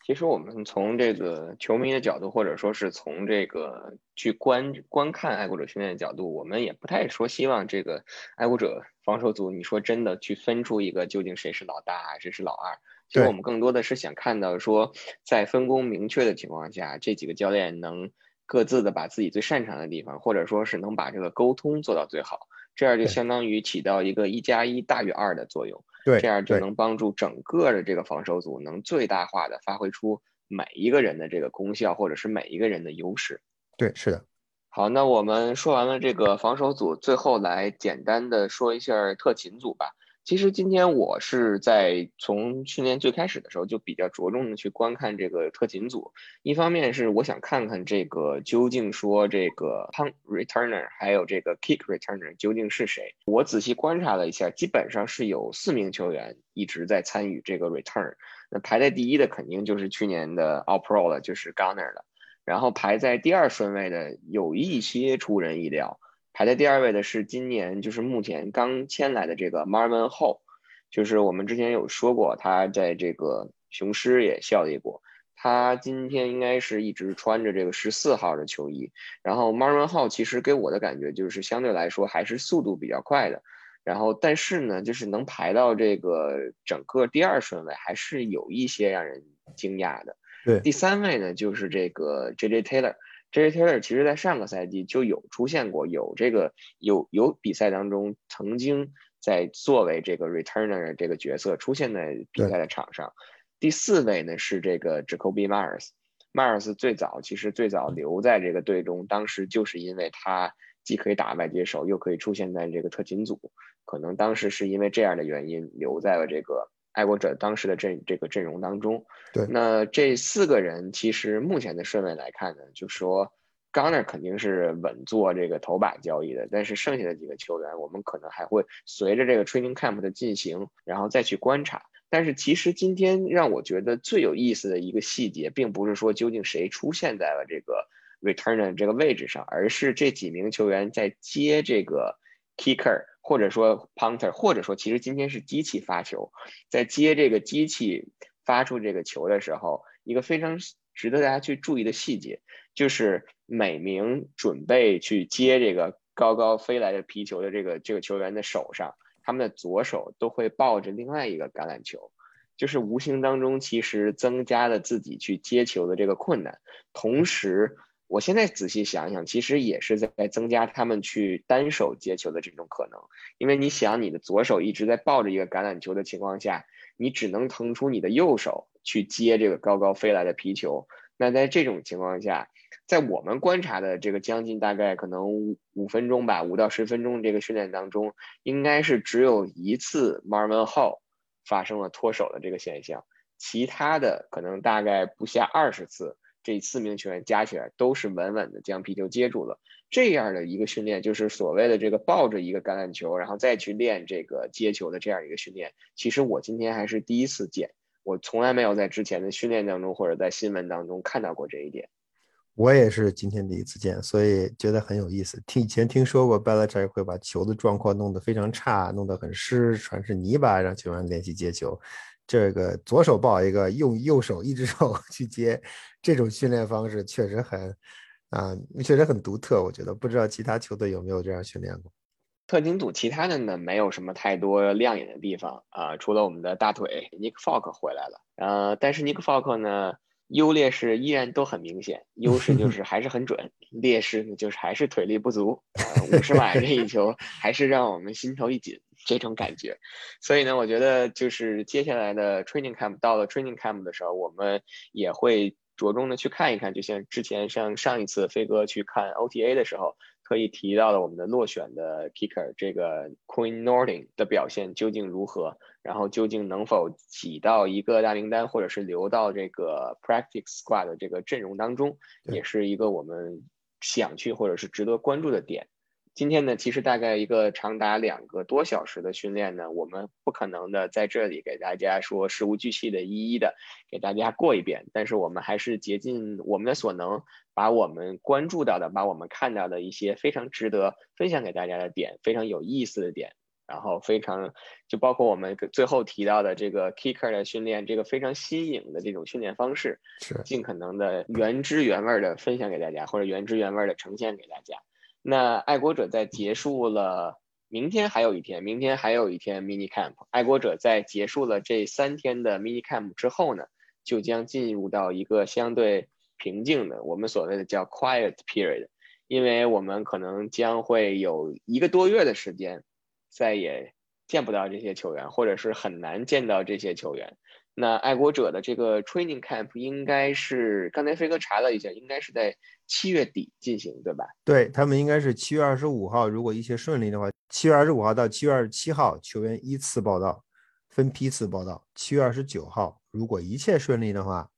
其实我们从这个球迷的角度，或者说是从这个去观观看爱国者训练的角度，我们也不太说希望这个爱国者防守组，你说真的去分出一个究竟谁是老大，谁是老二。其实我们更多的是想看到说，在分工明确的情况下，这几个教练能各自的把自己最擅长的地方，或者说是能把这个沟通做到最好，这样就相当于起到一个一加一大于二的作用。对，这样就能帮助整个的这个防守组能最大化的发挥出每一个人的这个功效，或者是每一个人的优势。对，是的。好，那我们说完了这个防守组，最后来简单的说一下特勤组吧。其实今天我是在从训练最开始的时候就比较着重的去观看这个特勤组，一方面是我想看看这个究竟说这个 punt returner 还有这个 kick returner 究竟是谁。我仔细观察了一下，基本上是有四名球员一直在参与这个 return。那排在第一的肯定就是去年的 All Pro 了，就是 Gunner 了。然后排在第二顺位的有一些出人意料。排在第二位的是今年就是目前刚签来的这个 Marvin Hall，就是我们之前有说过，他在这个雄狮也效力过。他今天应该是一直穿着这个十四号的球衣。然后 Marvin Hall 其实给我的感觉就是相对来说还是速度比较快的。然后但是呢，就是能排到这个整个第二顺位，还是有一些让人惊讶的。对，第三位呢就是这个 JJ Taylor。J. Taylor 其实在上个赛季就有出现过，有这个有有比赛当中曾经在作为这个 returner 这个角色出现在比赛的场上。第四位呢是这个 Jacoby Myers，Myers 最早其实最早留在这个队中，当时就是因为他既可以打外接手，又可以出现在这个特勤组，可能当时是因为这样的原因留在了这个。爱国者当时的阵这个阵容当中，对，那这四个人其实目前的顺位来看呢，就说 Garner 肯定是稳坐这个头把交易的，但是剩下的几个球员，我们可能还会随着这个 Training Camp 的进行，然后再去观察。但是其实今天让我觉得最有意思的一个细节，并不是说究竟谁出现在了这个 Returner 这个位置上，而是这几名球员在接这个 Kicker。或者说 punter，或者说其实今天是机器发球，在接这个机器发出这个球的时候，一个非常值得大家去注意的细节，就是每名准备去接这个高高飞来的皮球的这个这个球员的手上，他们的左手都会抱着另外一个橄榄球，就是无形当中其实增加了自己去接球的这个困难，同时。我现在仔细想想，其实也是在增加他们去单手接球的这种可能，因为你想，你的左手一直在抱着一个橄榄球的情况下，你只能腾出你的右手去接这个高高飞来的皮球。那在这种情况下，在我们观察的这个将近大概可能五分钟吧，五到十分钟这个训练当中，应该是只有一次 Marvin Hall 发生了脱手的这个现象，其他的可能大概不下二十次，这四名球员加起来都是稳稳的将皮球接住了。这样的一个训练，就是所谓的这个抱着一个橄榄球，然后再去练这个接球的这样一个训练。其实我今天还是第一次见，我从来没有在之前的训练当中或者在新闻当中看到过这一点。我也是今天第一次见，所以觉得很有意思。听以前听说过 Belichick 会把球的状况弄得非常差，弄得很湿，全是泥巴，让球员练习接球。这个左手抱一个，用右手一只手 去接，这种训练方式确实很啊，确实很独特。我觉得不知道其他球队有没有这样训练过。特勤组其他的呢，没有什么太多亮眼的地方啊，除了我们的大腿 Nick Falk 回来了，呃，但是 Nick Falk 呢？优劣势依然都很明显，优势就 是还是很准，劣势呢就是还是腿力不足。五十码这一球还是让我们心头一紧，这种感觉。所以呢，我觉得就是接下来的 training camp 到了 training camp 的时候，我们也会着重的去看一看，就像之前像上一次飞哥去看 OTA 的时候。可以提到了我们的落选的 kicker 这个 Queen Nording 的表现究竟如何，然后究竟能否挤到一个大名单，或者是留到这个 practice squad 的这个阵容当中，也是一个我们想去或者是值得关注的点。今天呢，其实大概一个长达两个多小时的训练呢，我们不可能的在这里给大家说事无巨细的一一的给大家过一遍，但是我们还是竭尽我们的所能，把我们关注到的、把我们看到的一些非常值得分享给大家的点、非常有意思的点，然后非常就包括我们最后提到的这个 kicker 的训练，这个非常新颖的这种训练方式，是尽可能的原汁原味的分享给大家，或者原汁原味的呈现给大家。那爱国者在结束了，明天还有一天，明天还有一天 mini camp。爱国者在结束了这三天的 mini camp 之后呢，就将进入到一个相对平静的，我们所谓的叫 quiet period，因为我们可能将会有一个多月的时间，再也见不到这些球员，或者是很难见到这些球员。那爱国者的这个 training camp 应该是刚才飞哥查了一下，应该是在七月底进行，对吧？对他们应该是七月二十五号，如果一切顺利的话，七月二十五号到七月二十七号球员依次报道，分批次报道。七月二十九号，如果一切顺利的话，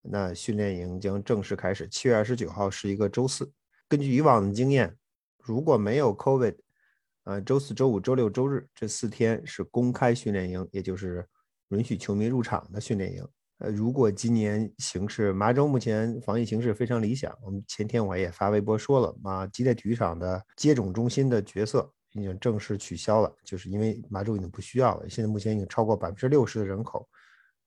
那训练营将正式开始。七月二十九号是一个周四。根据以往的经验，如果没有 COVID，呃，周四周五周六周日这四天是公开训练营，也就是。允许球迷入场的训练营，呃，如果今年形势，麻州目前防疫形势非常理想。我们前天我也发微博说了，马吉列体育场的接种中心的角色已经正式取消了，就是因为麻州已经不需要了。现在目前已经超过百分之六十的人口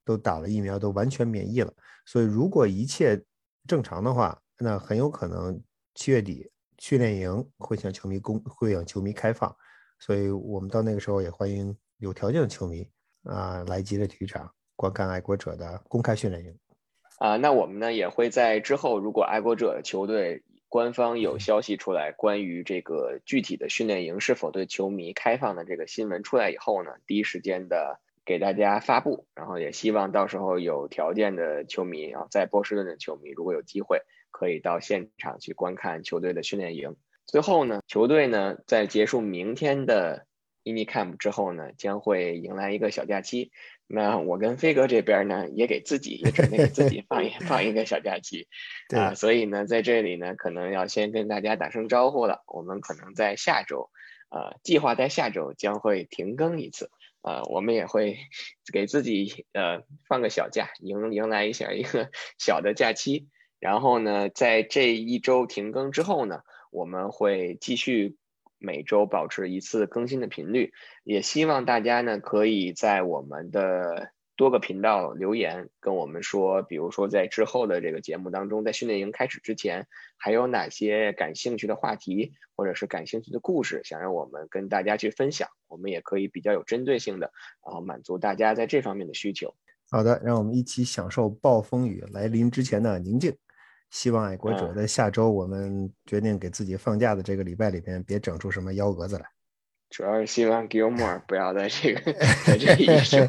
都打了疫苗，都完全免疫了。所以如果一切正常的话，那很有可能七月底训练营会向球迷公会向球迷开放。所以我们到那个时候也欢迎有条件的球迷。啊，来吉的体育场观看爱国者的公开训练营。啊，那我们呢也会在之后，如果爱国者的球队官方有消息出来，关于这个具体的训练营是否对球迷开放的这个新闻出来以后呢，第一时间的给大家发布。然后也希望到时候有条件的球迷啊，在波士顿的球迷，如果有机会可以到现场去观看球队的训练营。最后呢，球队呢在结束明天的。mini camp 之后呢，将会迎来一个小假期。那我跟飞哥这边呢，也给自己也准备给自己放一 放一个小假期 啊。所以呢，在这里呢，可能要先跟大家打声招呼了。我们可能在下周，呃，计划在下周将会停更一次啊。我们也会给自己呃放个小假，迎迎来一下一个小的假期。然后呢，在这一周停更之后呢，我们会继续。每周保持一次更新的频率，也希望大家呢可以在我们的多个频道留言，跟我们说，比如说在之后的这个节目当中，在训练营开始之前，还有哪些感兴趣的话题，或者是感兴趣的故事，想让我们跟大家去分享，我们也可以比较有针对性的，然后满足大家在这方面的需求。好的，让我们一起享受暴风雨来临之前的宁静。希望爱国者在下周我们决定给自己放假的这个礼拜里边，别整出什么幺蛾子来。主要是希望 Gilmore 不要在这个 在这一周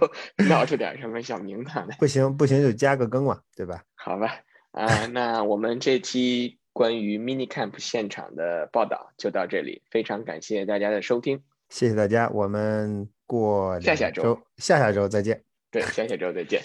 闹出点什么小名堂来。不行不行就加个更嘛，对吧？好吧，啊，那我们这期关于 Mini Camp 现场的报道就到这里，非常感谢大家的收听，谢谢大家，我们过下下周下下周再见。对，下下周再见。